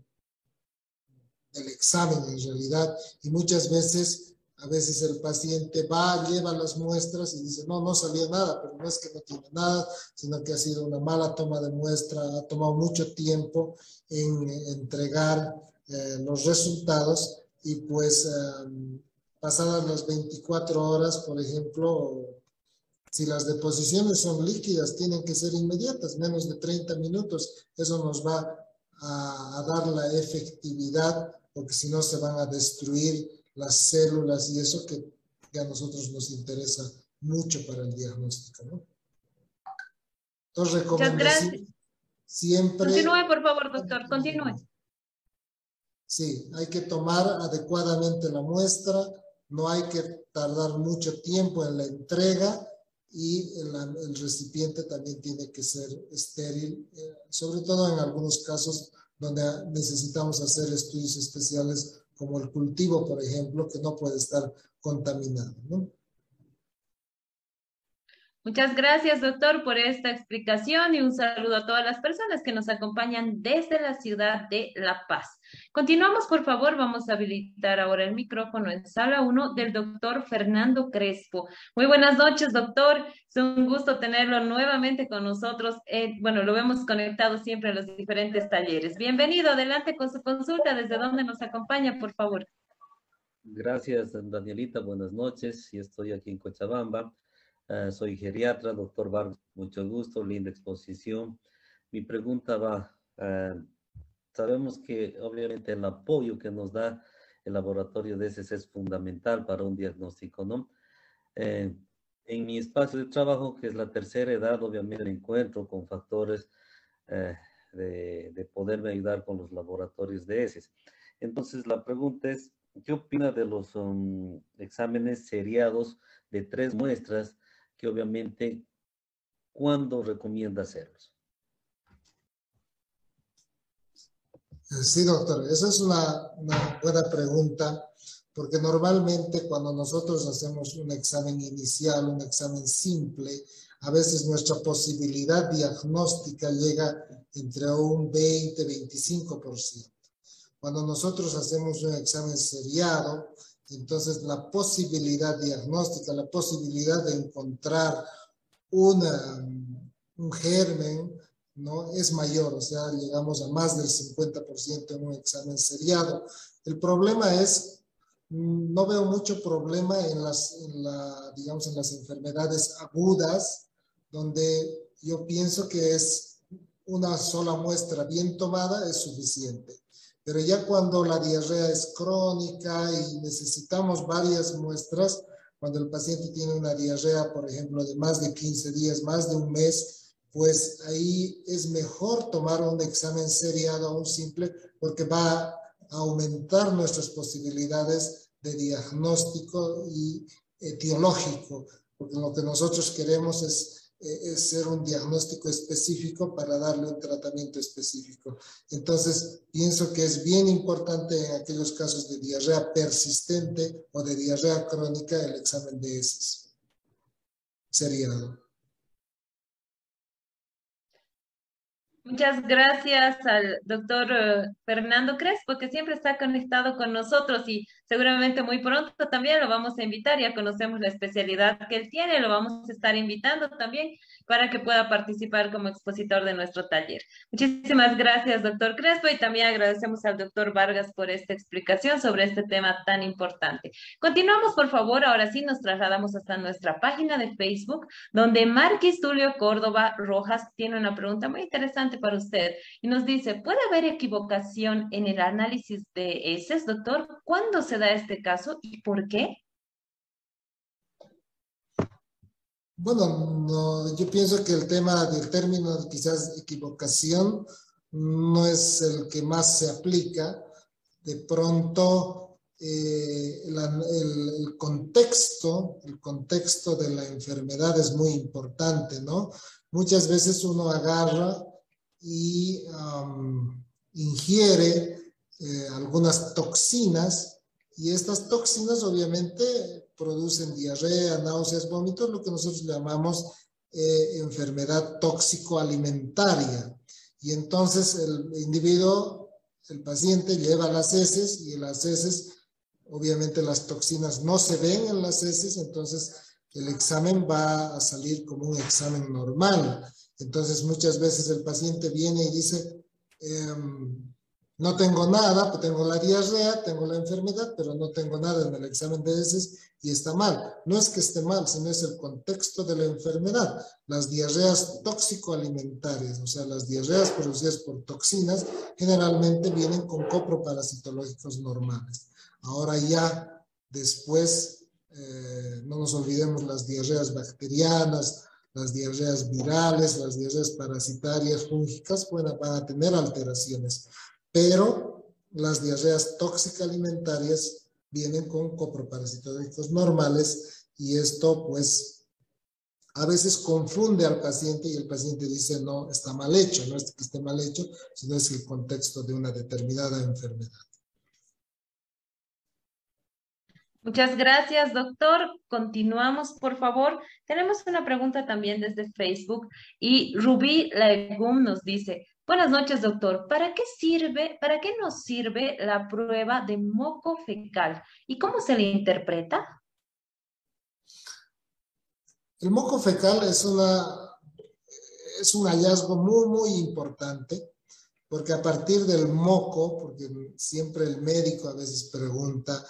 del examen en realidad. Y muchas veces, a veces el paciente va, lleva las muestras y dice, no, no salió nada, pero no es que no tiene nada, sino que ha sido una mala toma de muestra, ha tomado mucho tiempo en entregar eh, los resultados y pues... Um, pasadas las 24 horas, por ejemplo, si las deposiciones son líquidas, tienen que ser inmediatas, menos de 30 minutos. Eso nos va a, dar la efectividad, porque si no se van a destruir las células y eso que, a nosotros nos interesa mucho para el diagnóstico. ¿no? Entonces, recomendación siempre... Continúe, por favor, doctor, continúe. Sí, hay que tomar adecuadamente la muestra, no hay que tardar mucho tiempo en la entrega y el, recipiente también tiene que ser estéril, eh, sobre todo en algunos casos donde necesitamos hacer estudios especiales como el cultivo, por ejemplo, que no puede estar contaminado. Muchas gracias, doctor, por esta explicación y un saludo a todas las personas que nos acompañan desde la ciudad de La Paz. Continuamos, por favor, vamos a habilitar ahora el micrófono en sala 1 del doctor Fernando Crespo. Muy buenas noches, doctor. Es un gusto tenerlo nuevamente con nosotros. Eh, bueno, lo vemos conectado siempre en los diferentes talleres. Bienvenido, adelante con su consulta. ¿Desde dónde nos acompaña, por favor? Gracias, Danielita. Buenas noches. Y estoy aquí en Cochabamba. Ah, soy geriatra, doctor Vargas, mucho gusto, linda exposición. Mi pregunta va, uh, sabemos que obviamente el apoyo que nos da el laboratorio de ese es fundamental para un diagnóstico, ¿no? Eh, en mi espacio de trabajo, que es la tercera edad, obviamente me encuentro con factores eh, de, de, poderme ayudar con los laboratorios de ese. Entonces, la pregunta es, ¿qué opina de los um, exámenes seriados de tres muestras obviamente, ¿cuándo recomienda hacerlos? Sí, doctor, esa es una, una, buena pregunta, porque normalmente cuando nosotros hacemos un examen inicial, un examen simple, a veces nuestra posibilidad diagnóstica llega entre un 20-25%. Cuando nosotros hacemos un examen seriado, entonces, la posibilidad diagnóstica, la posibilidad de encontrar un germen, ¿no? Es mayor, o sea, llegamos a más del 50% en un examen seriado. El problema es, no veo mucho problema en las, digamos, en las enfermedades agudas, donde yo pienso que es una sola muestra bien tomada es suficiente. Pero ya cuando la diarrea es crónica y necesitamos varias muestras, cuando el paciente tiene una diarrea, por ejemplo, de más de 15 días, más de un mes, pues ahí es mejor tomar un examen seriado a un simple porque va a aumentar nuestras posibilidades de diagnóstico y etiológico, porque lo que nosotros queremos es es ser un diagnóstico específico para darle un tratamiento específico. Entonces, pienso que es bien importante en aquellos casos de diarrea persistente o de diarrea crónica el examen de heces seriado. Muchas gracias al doctor eh, Fernando Crespo, que siempre está conectado con nosotros y seguramente muy pronto también lo vamos a invitar. Ya conocemos la especialidad que él tiene, lo vamos a estar invitando también para que pueda participar como expositor de nuestro taller. Muchísimas gracias, doctor Crespo, y también agradecemos al doctor Vargas por esta explicación sobre este tema tan importante. Continuamos, por favor, ahora sí nos trasladamos hasta nuestra página de Facebook, donde Marquis Tulio Córdoba Rojas tiene una pregunta muy interesante para usted y nos dice, ¿puede haber equivocación en el análisis de heces, doctor? ¿Cuándo se da este caso y por qué? Bueno, yo pienso que el tema del término quizás equivocación no es el que más se aplica. De pronto, eh, el, contexto, el contexto de la enfermedad es muy importante, ¿no? Muchas veces uno agarra y ingiere eh, algunas toxinas y estas toxinas obviamente producen diarrea, náuseas, vómitos, lo que nosotros llamamos eh, enfermedad tóxico-alimentaria. Y entonces el individuo, el paciente lleva las heces y en las heces, obviamente las toxinas no se ven en las heces, entonces el examen va a salir como un examen normal. Entonces muchas veces el paciente viene y dice, em, no tengo nada, pues tengo la diarrea, tengo la enfermedad, pero no tengo nada en el examen de heces y está mal. No es que esté mal, sino es el contexto de la enfermedad. Las diarreas tóxico-alimentarias, o sea, las diarreas producidas por toxinas, generalmente vienen con coproparasitológicos normales. Ahora ya después, eh, no nos olvidemos las diarreas bacterianas, las diarreas virales, las diarreas parasitarias, fúngicas, bueno, van a tener alteraciones pero las diarreas tóxicas alimentarias vienen con coproparasitológicos normales y esto pues a veces confunde al paciente y el paciente dice no, está mal hecho, no es que esté mal hecho, sino es el contexto de una determinada enfermedad. Muchas gracias, doctor. Continuamos, por favor. Tenemos una pregunta también desde Facebook y Rubí Legum nos dice, buenas noches, doctor. ¿Para qué sirve, para qué nos sirve la prueba de moco fecal y cómo se le interpreta? El moco fecal es, una, es un hallazgo muy, muy importante porque a partir del moco, porque siempre el médico a veces pregunta,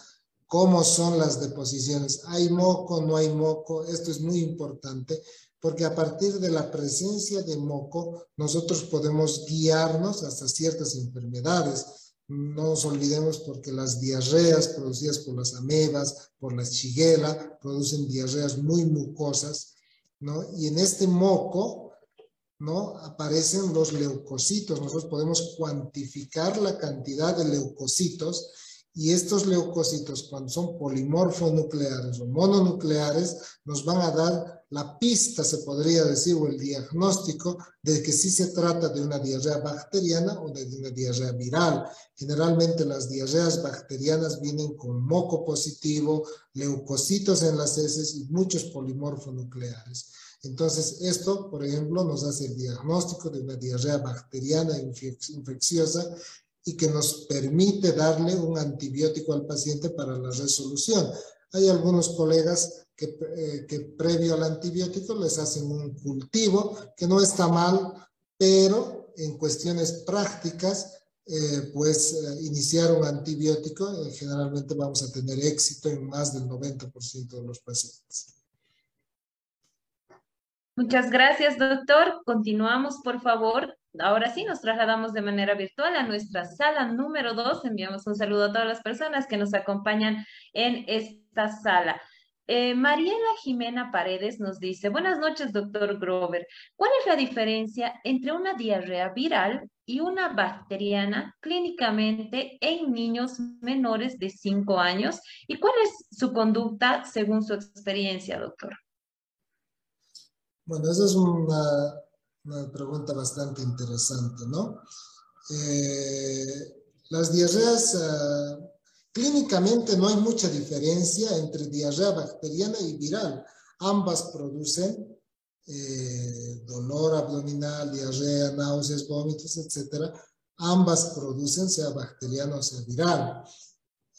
cómo son las deposiciones. ¿Hay moco, no hay moco? Esto es muy importante porque a partir de la presencia de moco nosotros podemos guiarnos hasta ciertas enfermedades. No nos olvidemos porque las diarreas producidas por las amebas, por la chiguela, producen diarreas muy mucosas, ¿no? Y en este moco, ¿no? Aparecen los leucocitos. Nosotros podemos cuantificar la cantidad de leucocitos y estos leucocitos, cuando son polimorfonucleares o mononucleares, nos van a dar la pista, se podría decir, o el diagnóstico de que sí se trata de una diarrea bacteriana o de una diarrea viral. Generalmente las diarreas bacterianas vienen con moco positivo, leucocitos en las heces y muchos polimorfonucleares. Entonces, esto, por ejemplo, nos hace el diagnóstico de una diarrea bacteriana infecciosa y que nos permite darle un antibiótico al paciente para la resolución. Hay algunos colegas que, eh, que previo al antibiótico les hacen un cultivo, que no está mal, pero en cuestiones prácticas, eh, pues eh, iniciar un antibiótico, generalmente vamos a tener éxito en más del 90% de los pacientes. Muchas gracias, doctor. Continuamos, por favor. Ahora sí, nos trasladamos de manera virtual a nuestra sala número dos. Enviamos un saludo a todas las personas que nos acompañan en esta sala. Eh, Mariela Jimena Paredes nos dice, buenas noches, doctor Grover. ¿Cuál es la diferencia entre una diarrea viral y una bacteriana clínicamente en niños menores de 5 años? ¿Y cuál es su conducta según su experiencia, doctor? Bueno, esa es una, pregunta bastante interesante, ¿no? Eh, las diarreas, ah, clínicamente no hay mucha diferencia entre diarrea bacteriana y viral. Ambas producen eh, dolor abdominal, diarrea, náuseas, vómitos, etc. Ambas producen, sea bacteriano o sea viral.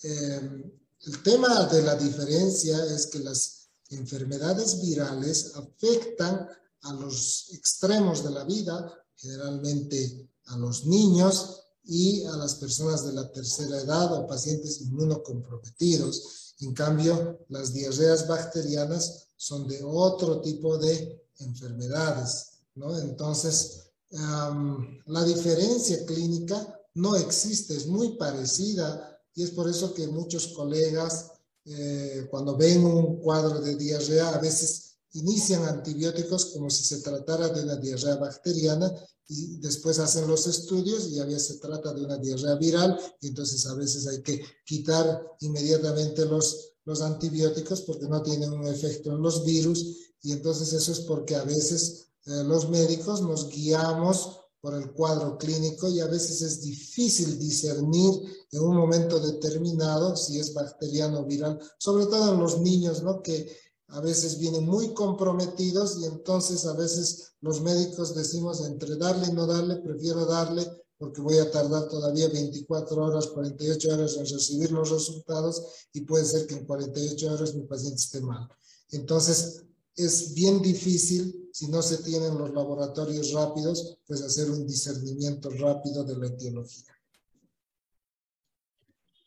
Eh, el tema de la diferencia es que las enfermedades virales afectan a los extremos de la vida, generalmente a los niños y a las personas de la tercera edad o pacientes inmunocomprometidos. En cambio, las diarreas bacterianas son de otro tipo de enfermedades, ¿no? Entonces, la diferencia clínica no existe, es muy parecida y es por eso que muchos colegas eh, cuando ven un cuadro de diarrea, a veces inician antibióticos como si se tratara de una diarrea bacteriana y después hacen los estudios y a veces se trata de una diarrea viral y entonces a veces hay que quitar inmediatamente los, los antibióticos porque no tienen un efecto en los virus y entonces eso es porque a veces eh, los médicos nos guiamos por el cuadro clínico y a veces es difícil discernir en un momento determinado si es bacteriano o viral, sobre todo en los niños, ¿no? Que a veces vienen muy comprometidos y entonces a veces los médicos decimos entre darle y no darle, prefiero darle porque voy a tardar todavía 24 horas, 48 horas en recibir los resultados y puede ser que en 48 horas mi paciente esté mal. Entonces, es bien difícil, si no se tienen los laboratorios rápidos, pues hacer un discernimiento rápido de la etiología.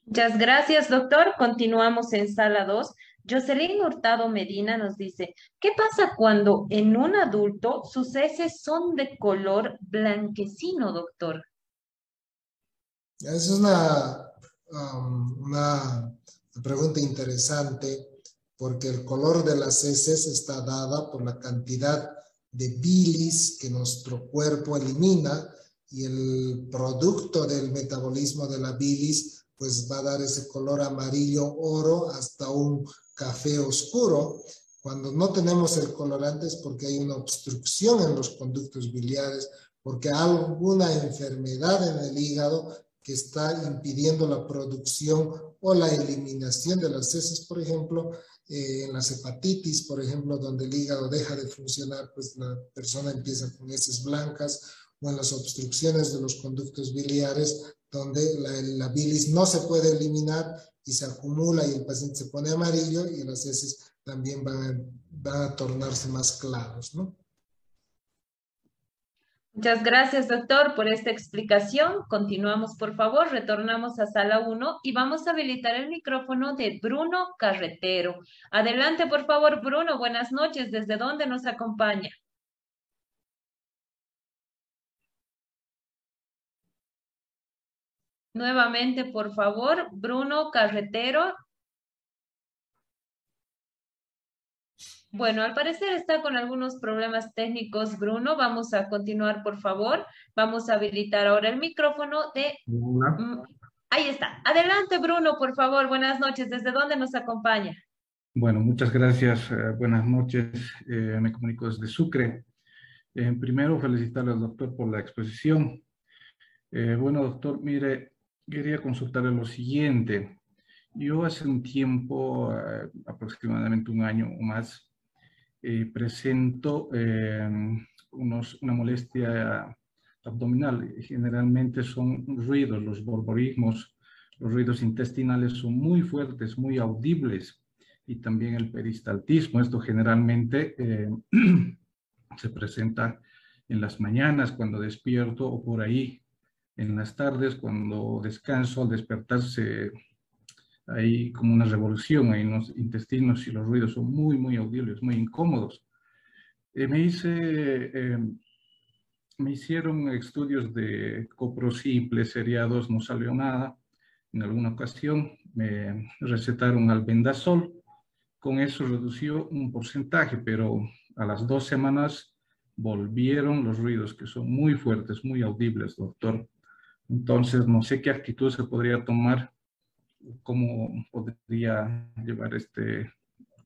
Muchas gracias, doctor. Continuamos en sala 2. Jocelyn Hurtado Medina nos dice, ¿qué pasa cuando en un adulto sus heces son de color blanquecino, doctor? Es una, um, una pregunta interesante porque el color de las heces está dada por la cantidad de bilis que nuestro cuerpo elimina y el producto del metabolismo de la bilis pues va a dar ese color amarillo oro hasta un café oscuro. Cuando no tenemos el colorante es porque hay una obstrucción en los conductos biliares, porque hay alguna enfermedad en el hígado que está impidiendo la producción o la eliminación de las heces, por ejemplo, eh, en las hepatitis, por ejemplo, donde el hígado deja de funcionar, pues la persona empieza con heces blancas, o en las obstrucciones de los conductos biliares, donde la, bilis no se puede eliminar y se acumula y el paciente se pone amarillo y las heces también van a, van a tornarse más claros, ¿no? Muchas gracias, doctor, por esta explicación. Continuamos, por favor. Retornamos a sala 1 y vamos a habilitar el micrófono de Bruno Carretero. Adelante, por favor, Bruno. Buenas noches. ¿Desde dónde nos acompaña? Nuevamente, por favor, Bruno Carretero. Bueno, al parecer está con algunos problemas técnicos, Bruno. Vamos a continuar, por favor. Vamos a habilitar ahora el micrófono de... Ahí está. Adelante, Bruno, por favor. Buenas noches. ¿Desde dónde nos acompaña? Bueno, muchas gracias. Eh, buenas noches. Eh, me comunico desde Sucre. Eh, primero, felicitarle al doctor por la exposición. bueno, doctor, mire, quería consultarle lo siguiente. Yo hace un tiempo, aproximadamente un año o más, eh, presento eh, unos, una molestia abdominal. Generalmente son ruidos, los borborismos, los ruidos intestinales son muy fuertes, muy audibles y también el peristaltismo. Esto generalmente eh, se presenta en las mañanas cuando despierto o por ahí en las tardes cuando descanso al despertarse hay como una revolución en los intestinos y los ruidos son muy, muy audibles, muy incómodos. Eh, me hice, em, me hicieron estudios de coprocicles seriados, no salió nada. En alguna ocasión me recetaron albendazol, con eso redució un porcentaje, pero a las dos semanas volvieron los ruidos que son muy fuertes, muy audibles, doctor. Entonces, no sé qué actitud se podría tomar cómo podría llevar este,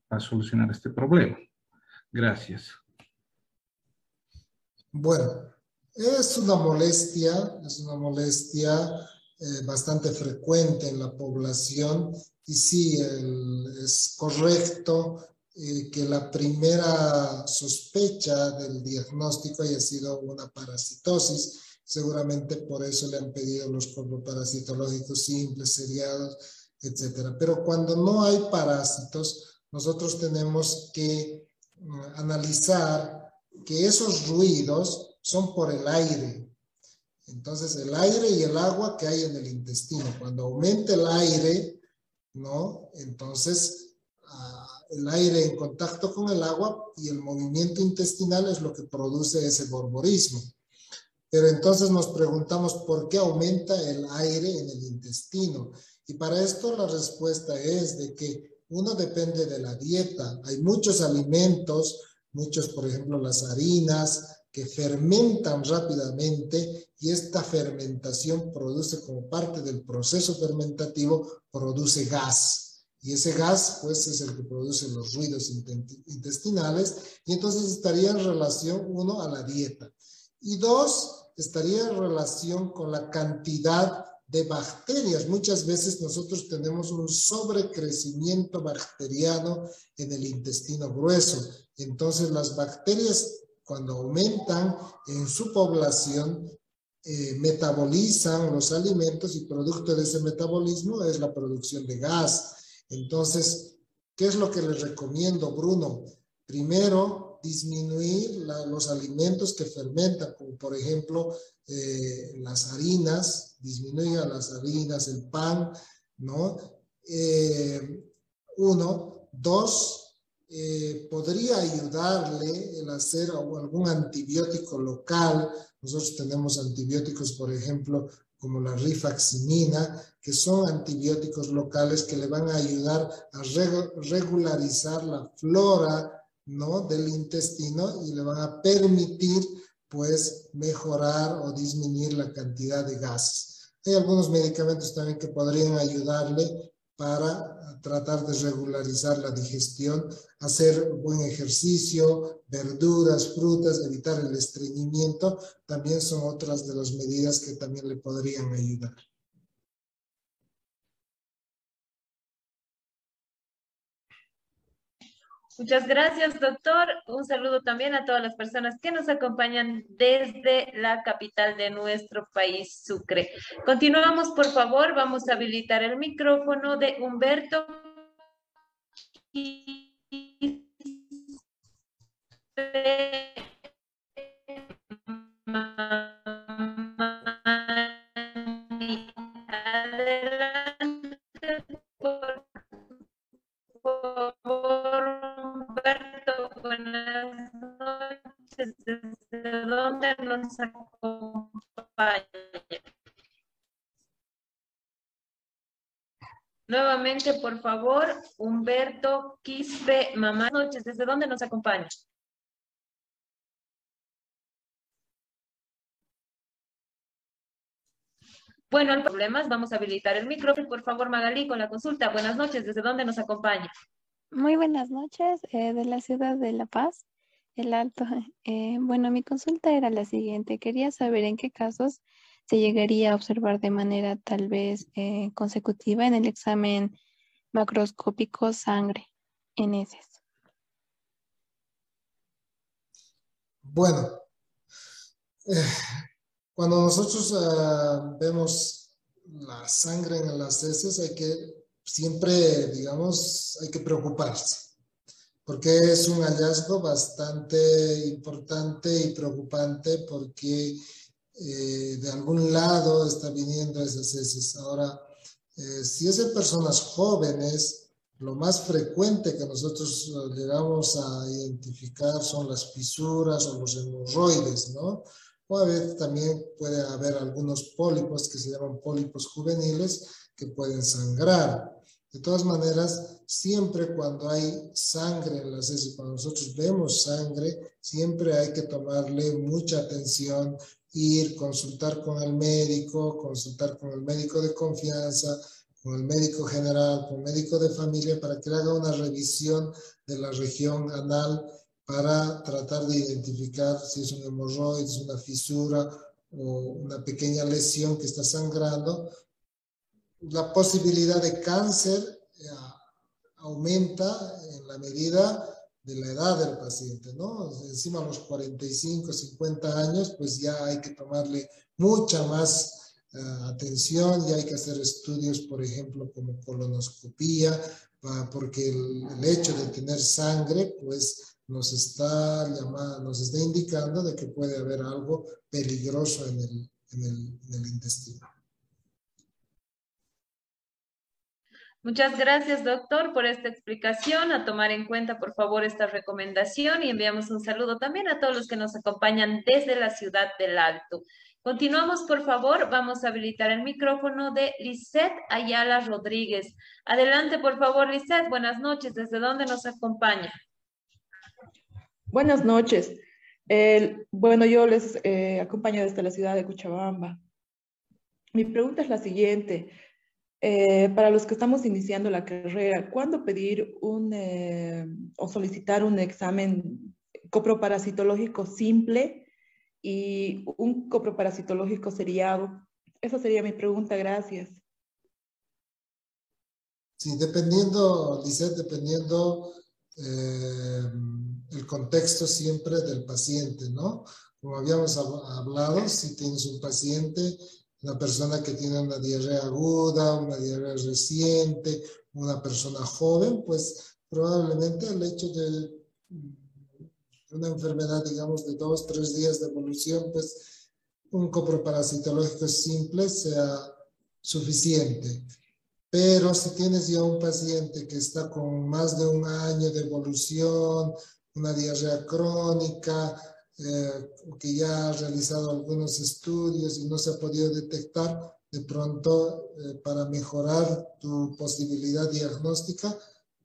a solucionar este problema. Gracias. Bueno, es una molestia, es una molestia eh, bastante frecuente en la población y sí, es correcto eh, que la primera sospecha del diagnóstico haya sido una parasitosis Seguramente por eso le han pedido los parasitológicos simples, seriados, etc. Pero cuando no hay parásitos, nosotros tenemos que mm, analizar que esos ruidos son por el aire. Entonces, el aire y el agua que hay en el intestino. Cuando aumenta el aire, ¿no? Entonces, ah, el aire en contacto con el agua y el movimiento intestinal es lo que produce ese borborismo. Pero entonces nos preguntamos por qué aumenta el aire en el intestino. Y para esto la respuesta es de que uno depende de la dieta. Hay muchos alimentos, muchos, por ejemplo, las harinas, que fermentan rápidamente y esta fermentación produce como parte del proceso fermentativo, produce gas. Y ese gas, pues, es el que produce los ruidos intestinales y entonces estaría en relación, uno, a la dieta. Y dos, estaría en relación con la cantidad de bacterias. Muchas veces nosotros tenemos un sobrecrecimiento bacteriano en el intestino grueso. Entonces las bacterias cuando aumentan en su población eh, metabolizan los alimentos y producto de ese metabolismo es la producción de gas. Entonces, ¿qué es lo que les recomiendo, Bruno? Primero, disminuir los alimentos que fermentan, como por ejemplo eh, las harinas, disminuir las harinas, el pan, ¿no? Eh, uno. Dos, eh, podría ayudarle el hacer algún antibiótico local. Nosotros tenemos antibióticos, por ejemplo, como la rifaximina, que son antibióticos locales que le van a ayudar a regularizar la flora ¿no? del intestino y le van a permitir pues mejorar o disminuir la cantidad de gases. Hay algunos medicamentos también que podrían ayudarle para tratar de regularizar la digestión, hacer buen ejercicio, verduras, frutas, evitar el estreñimiento, también son otras de las medidas que también le podrían ayudar. Muchas gracias, doctor. Un saludo también a todas las personas que nos acompañan desde la capital de nuestro país, Sucre. Continuamos, por favor. Vamos a habilitar el micrófono de Humberto. Nuevamente, por favor, Humberto Quispe, mamá noches, ¿desde dónde nos acompaña? Bueno, el problemas, vamos a habilitar el micrófono. Por favor, Magalí, con la consulta. Buenas noches, ¿desde dónde nos acompaña? Muy buenas noches, eh, de la ciudad de La Paz, el Alto. Eh, bueno, mi consulta era la siguiente. Quería saber en qué casos se llegaría a observar de manera tal vez eh, consecutiva en el examen macroscópico sangre en heces. Bueno, eh, cuando nosotros vemos la sangre en las heces hay que siempre, digamos, hay que preocuparse, porque es un hallazgo bastante importante y preocupante porque eh, de algún lado está viniendo esas heces. Ahora, eh, si es en personas jóvenes, lo más frecuente que nosotros eh, llegamos a identificar son las fisuras o los hemorroides, ¿no? O a veces también puede haber algunos pólipos que se llaman pólipos juveniles que pueden sangrar. De todas maneras, siempre cuando hay sangre en las heces, cuando nosotros vemos sangre, siempre hay que tomarle mucha atención ir, consultar con el médico, consultar con el médico de confianza, con el médico general, con el médico de familia, para que haga una revisión de la región anal para tratar de identificar si es un hemorroide, una fisura o una pequeña lesión que está sangrando. La posibilidad de cáncer aumenta en la medida de la edad del paciente, ¿no? Encima de los 45, 50 años, pues ya hay que tomarle mucha más eh, atención y hay que hacer estudios, por ejemplo, como colonoscopía, porque el, hecho de tener sangre, pues nos está llamando, nos está indicando de que puede haber algo peligroso en en el intestino. Muchas gracias, doctor, por esta explicación. A tomar en cuenta, por favor, esta recomendación y enviamos un saludo también a todos los que nos acompañan desde la ciudad del Alto. Continuamos, por favor. Vamos a habilitar el micrófono de Lisette Ayala Rodríguez. Adelante, por favor, Lisette. Buenas noches. ¿Desde dónde nos acompaña? Buenas noches. bueno, yo les eh, acompaño desde la ciudad de Cochabamba. Mi pregunta es la siguiente. Eh, para los que estamos iniciando la carrera, ¿cuándo pedir un, eh, o solicitar un examen coproparasitológico simple y un coproparasitológico seriado? Esa sería mi pregunta, gracias. Sí, dependiendo, Lizeth, dependiendo eh, el contexto siempre del paciente, ¿no? Como habíamos hablado, si tienes un paciente una persona que tiene una diarrea aguda, una diarrea reciente, una persona joven, pues probablemente el hecho de una enfermedad, digamos, de dos, tres días de evolución, pues un coproparasitológico simple sea suficiente. Pero si tienes ya un paciente que está con más de un año de evolución, una diarrea crónica, eh, que ya ha realizado algunos estudios y no se ha podido detectar, de pronto eh, para mejorar tu posibilidad diagnóstica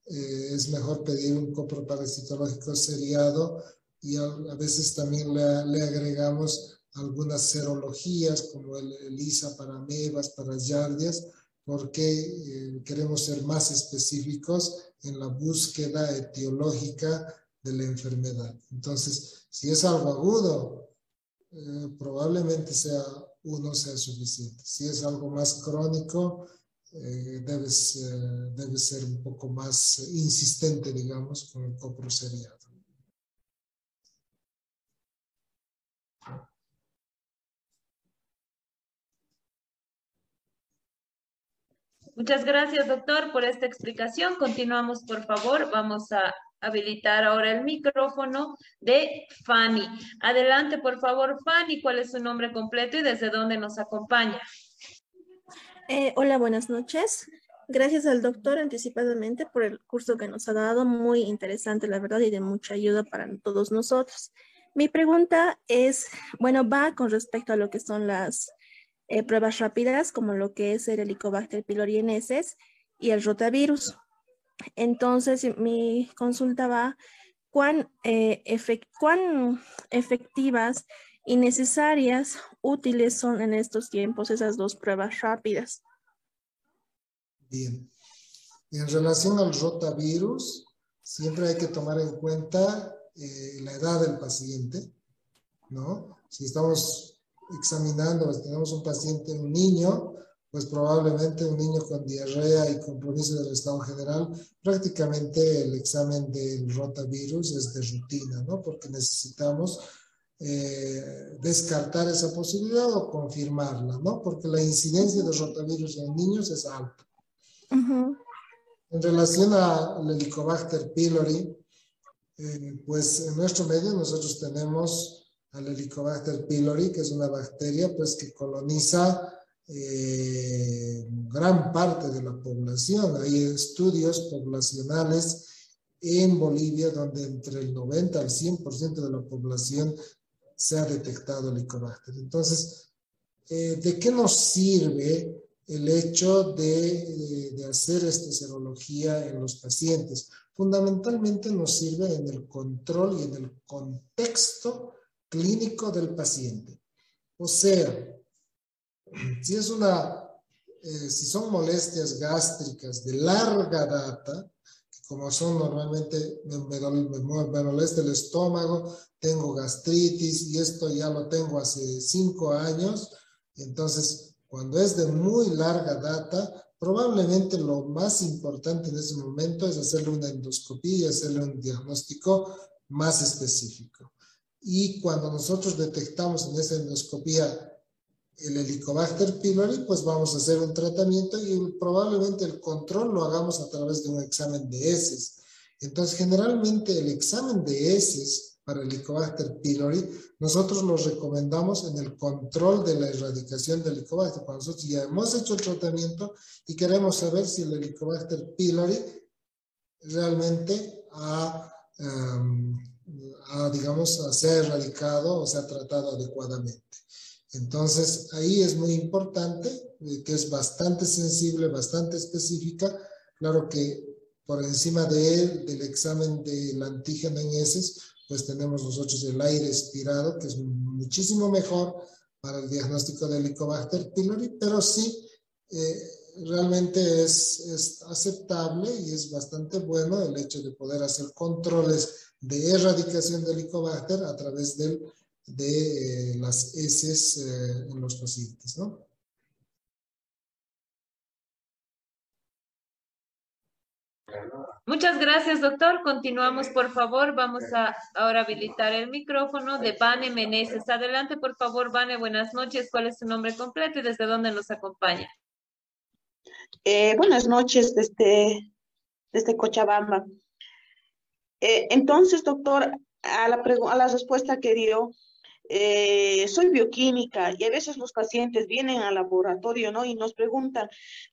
eh, es mejor pedir un coproparasitológico seriado y a, veces también le, le, agregamos algunas serologías como el, ELISA para mebas, para yardias, porque queremos ser más específicos en la búsqueda etiológica de la enfermedad. Entonces, si es algo agudo, eh, probablemente sea uno sea suficiente. Si es algo más crónico, eh, debes, eh, debe ser un poco más insistente, digamos, con el coproceriado. Muchas gracias, doctor, por esta explicación. Continuamos, por favor. Vamos a habilitar ahora el micrófono de Fanny. Adelante, por favor, Fanny. ¿Cuál es su nombre completo y desde dónde nos acompaña? Eh, hola, buenas noches. Gracias al doctor anticipadamente por el curso que nos ha dado. Muy interesante, la verdad, y de mucha ayuda para todos nosotros. Mi pregunta es, bueno, va con respecto a lo que son las eh, pruebas rápidas como lo que es el Helicobacter pyloriensis y el rotavirus. Entonces, mi consulta va, ¿cuán, eh, ¿cuán efectivas y necesarias, útiles son en estos tiempos esas dos pruebas rápidas? Bien. En relación al rotavirus, siempre hay que tomar en cuenta eh, la edad del paciente, ¿no? Si estamos examinando, pues tenemos un paciente, un niño, pues probablemente un niño con diarrea y compromiso del estado general, prácticamente el examen del rotavirus es de rutina, ¿no? Porque necesitamos eh, descartar esa posibilidad o confirmarla, ¿no? Porque la incidencia de rotavirus en niños es alta. En relación al Helicobacter pylori, eh, pues en nuestro medio nosotros tenemos al Helicobacter pylori, que es una bacteria pues, que coloniza eh, gran parte de la población. Hay estudios poblacionales en Bolivia donde entre el 90 al 100% de la población se ha detectado Helicobacter. Entonces, eh, ¿de qué nos sirve el hecho de, de, hacer esta serología en los pacientes? Fundamentalmente nos sirve en el control y en el contexto clínico del paciente. O sea, si es una, eh, si son molestias gástricas de larga data, como son normalmente, me, me, molesta el estómago, tengo gastritis y esto ya lo tengo hace cinco años, entonces cuando es de muy larga data, probablemente lo más importante en ese momento es hacerle una endoscopía y hacerle un diagnóstico más específico. Y cuando nosotros detectamos en esa endoscopía el Helicobacter pylori, pues vamos a hacer un tratamiento y probablemente el control lo hagamos a través de un examen de heces. Entonces, generalmente el examen de heces para el Helicobacter pylori, nosotros lo recomendamos en el control de la erradicación del Helicobacter. Cuando nosotros ya hemos hecho el tratamiento y queremos saber si el Helicobacter pylori realmente ha... Um, digamos, a ser erradicado o se ha tratado adecuadamente. Entonces, ahí es muy importante, eh, que es bastante sensible, bastante específica. Claro que por encima de él, del examen del antígeno en heces, pues tenemos nosotros el aire expirado, que es muchísimo mejor para el diagnóstico del Helicobacter pylori, pero sí, eh, realmente es, es aceptable y es bastante bueno el hecho de poder hacer controles de erradicación del Helicobacter a través del, de eh, las heces eh, en los pacientes, ¿no? Muchas gracias, doctor. Continuamos, por favor. Vamos a ahora habilitar el micrófono de Vane Meneses. Adelante, por favor, Vane. Buenas noches. ¿Cuál es su nombre completo y desde dónde nos acompaña? Eh, buenas noches, desde, desde Cochabamba. Eh, entonces, doctor, a la, a la respuesta que dio, eh, soy bioquímica y a veces los pacientes vienen al laboratorio, ¿no? Y nos preguntan,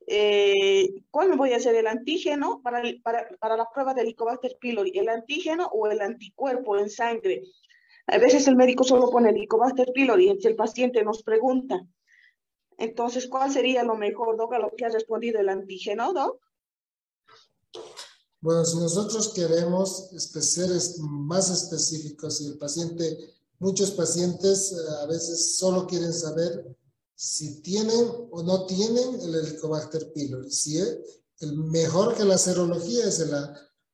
eh, ¿cuándo voy a hacer el antígeno para, para, para, la prueba del Helicobacter pylori? ¿El antígeno o el anticuerpo en sangre? A veces el médico solo pone el Helicobacter pylori y el paciente nos pregunta. Entonces, ¿cuál sería lo mejor, Doc, a lo que ha respondido el antígeno, Doc? Bueno, si nosotros queremos ser más específicos y el paciente, muchos pacientes eh, a veces solo quieren saber si tienen o no tienen el Helicobacter pylori. Si el mejor que la serología es el,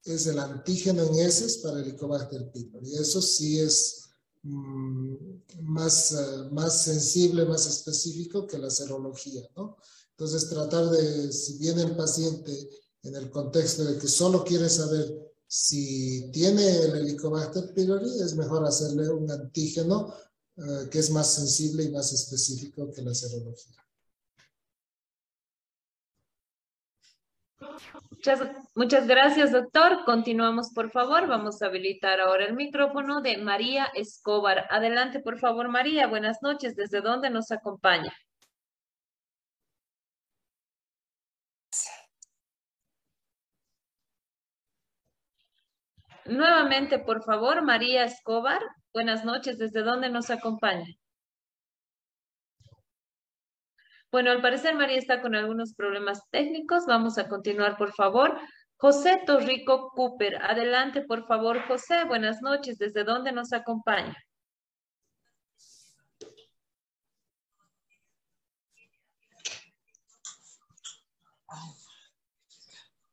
es el antígeno en heces para el Helicobacter pylori. Eso sí es mm, más, eh, más sensible, más específico que la serología, ¿no? Entonces, tratar de, si viene el paciente en el contexto de que solo quiere saber si tiene el Helicobacter pylori, es mejor hacerle un antígeno eh, que es más sensible y más específico que la serología. Muchas, muchas gracias, doctor. Continuamos, por favor. Vamos a habilitar ahora el micrófono de María Escobar. Adelante, por favor, María. Buenas noches. ¿Desde dónde nos acompaña? Nuevamente, por favor, María Escobar. Buenas noches. ¿Desde dónde nos acompaña? Bueno, al parecer María está con algunos problemas técnicos. Vamos a continuar, por favor. José Torrico Cooper. Adelante, por favor, José. Buenas noches. ¿Desde dónde nos acompaña?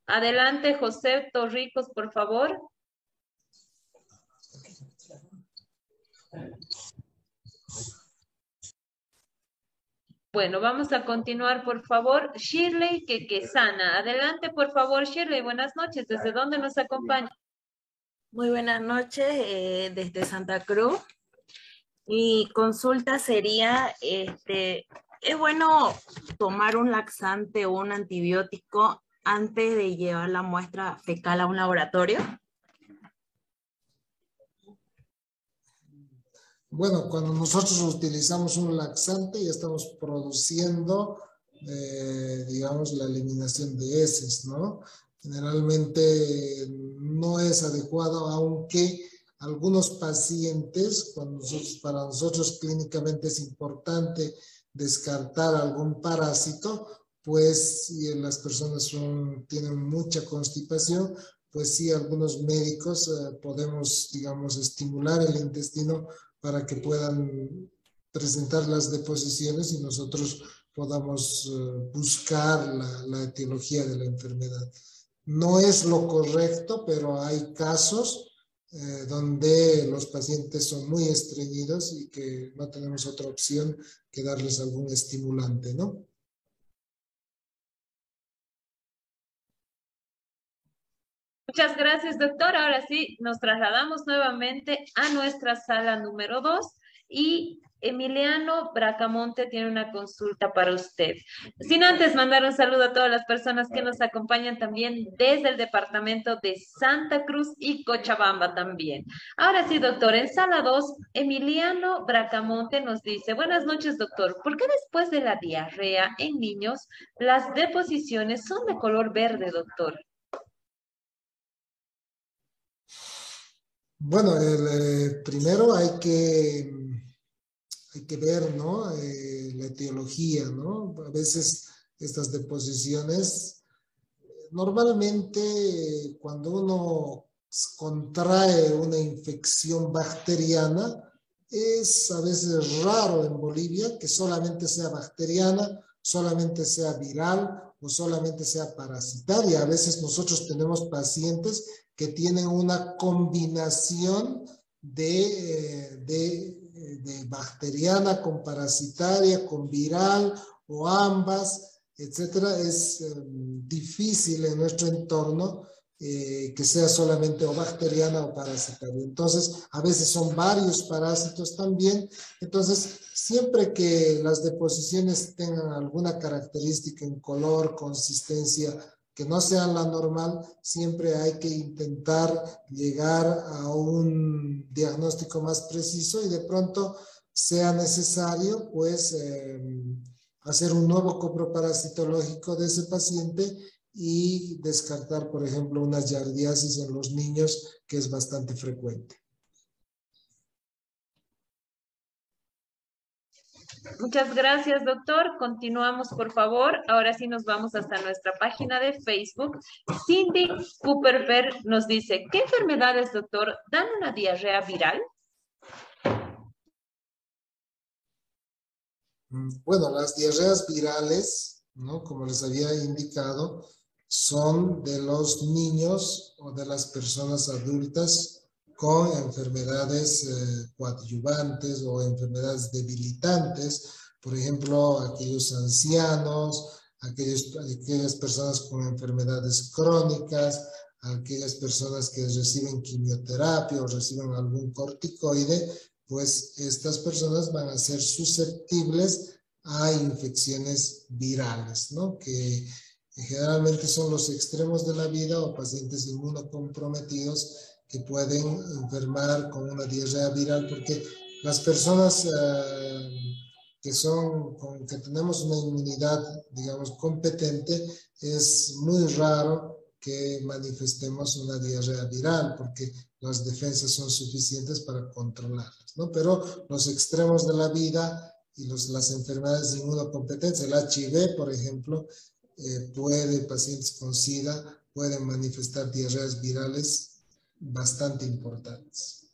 Adelante, José Torricos, por favor. Bueno, vamos a continuar, por favor. Shirley Quequesana. Adelante, por favor, Shirley. Buenas noches. ¿Desde dónde nos acompaña? Muy buenas noches, eh, desde Santa Cruz. Mi consulta sería, este, ¿es bueno tomar un laxante o un antibiótico antes de llevar la muestra fecal a un laboratorio? Bueno, cuando nosotros utilizamos un laxante ya estamos produciendo, eh, digamos, la eliminación de heces, ¿no? Generalmente no es adecuado, aunque algunos pacientes, cuando nosotros, para nosotros clínicamente es importante descartar algún parásito, pues si las personas son, tienen mucha constipación, pues sí, algunos médicos eh, podemos, digamos, estimular el intestino para que puedan presentar las deposiciones y nosotros podamos eh, buscar la, etiología de la enfermedad. No es lo correcto, pero hay casos eh, donde los pacientes son muy estreñidos y que no tenemos otra opción que darles algún estimulante, ¿no? Muchas gracias, doctor. Ahora sí, nos trasladamos nuevamente a nuestra sala número dos y Emiliano Bracamonte tiene una consulta para usted. Sin antes mandar un saludo a todas las personas que nos acompañan también desde el departamento de Santa Cruz y Cochabamba también. Ahora sí, doctor, en sala 2, Emiliano Bracamonte nos dice, buenas noches, doctor. ¿Por qué después de la diarrea en niños las deposiciones son de color verde, doctor? Bueno, el, eh, primero hay que, hay que ver, ¿no? Eh, la etiología, ¿no? A veces estas deposiciones, normalmente cuando uno contrae una infección bacteriana, es a veces raro en Bolivia que solamente sea bacteriana, solamente sea viral o solamente sea parasitaria. A veces nosotros tenemos pacientes que tienen una combinación de, de, bacteriana con parasitaria, con viral o ambas, etcétera, es em, difícil en nuestro entorno eh, que sea solamente o bacteriana o parasitaria. Entonces, a veces son varios parásitos también. Entonces, siempre que las deposiciones tengan alguna característica en color, consistencia que no sean la normal, siempre hay que intentar llegar a un diagnóstico más preciso y de pronto sea necesario, pues, em, hacer un nuevo coproparasitológico de ese paciente y descartar, por ejemplo, una yardiasis en los niños, que es bastante frecuente. Muchas gracias, doctor. Continuamos, por favor. Ahora sí nos vamos hasta nuestra página de Facebook. Cindy Cooperberg nos dice, ¿qué enfermedades, doctor, dan una diarrea viral? Mm, bueno, las diarreas virales, ¿no? Como les había indicado, son de los niños o de las personas adultas con enfermedades eh, coadyuvantes o enfermedades debilitantes, por ejemplo, aquellos ancianos, aquellas personas con enfermedades crónicas, aquellas personas que reciben quimioterapia o reciben algún corticoide, pues estas personas van a ser susceptibles a infecciones virales, ¿no? Que generalmente son los extremos de la vida o pacientes inmunocomprometidos que pueden enfermar con una diarrea viral porque las personas eh, que son, que tenemos una inmunidad, digamos, competente, es muy raro que manifestemos una diarrea viral porque las defensas son suficientes para controlarlas, ¿no? Pero los extremos de la vida y los, las enfermedades de inmunocompetencia, el HIV, por ejemplo, eh, puede, pacientes con SIDA pueden manifestar diarreas virales bastante importantes.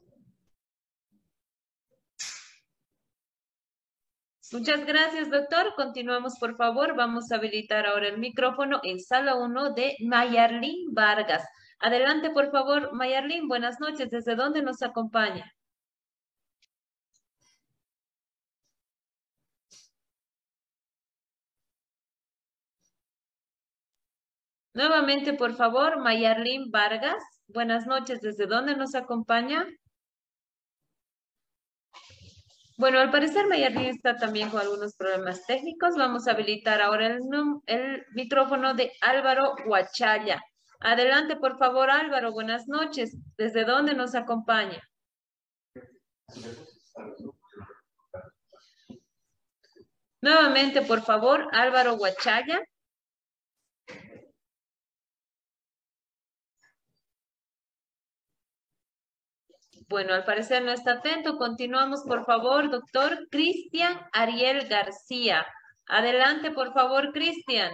Muchas gracias, doctor. Continuamos, por favor. Vamos a habilitar ahora el micrófono en sala 1 de Mayarlín Vargas. Adelante, por favor, Mayarlín. Buenas noches. ¿Desde dónde nos acompaña? Nuevamente, por favor, Mayarlín Vargas. Buenas noches. ¿Desde dónde nos acompaña? Bueno, al parecer Mayarlín está también con algunos problemas técnicos. Vamos a habilitar ahora el, el micrófono de Álvaro Huachaya. Adelante, por favor, Álvaro. Buenas noches. ¿Desde dónde nos acompaña? Nuevamente, por favor, Álvaro Huachaya. Bueno, al parecer no está atento. Continuamos, por favor, doctor Cristian Ariel García. Adelante, por favor, Cristian.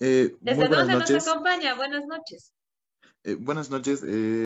Eh, ¿Desde dónde nos acompaña? Buenas noches. Eh, buenas noches. Eh,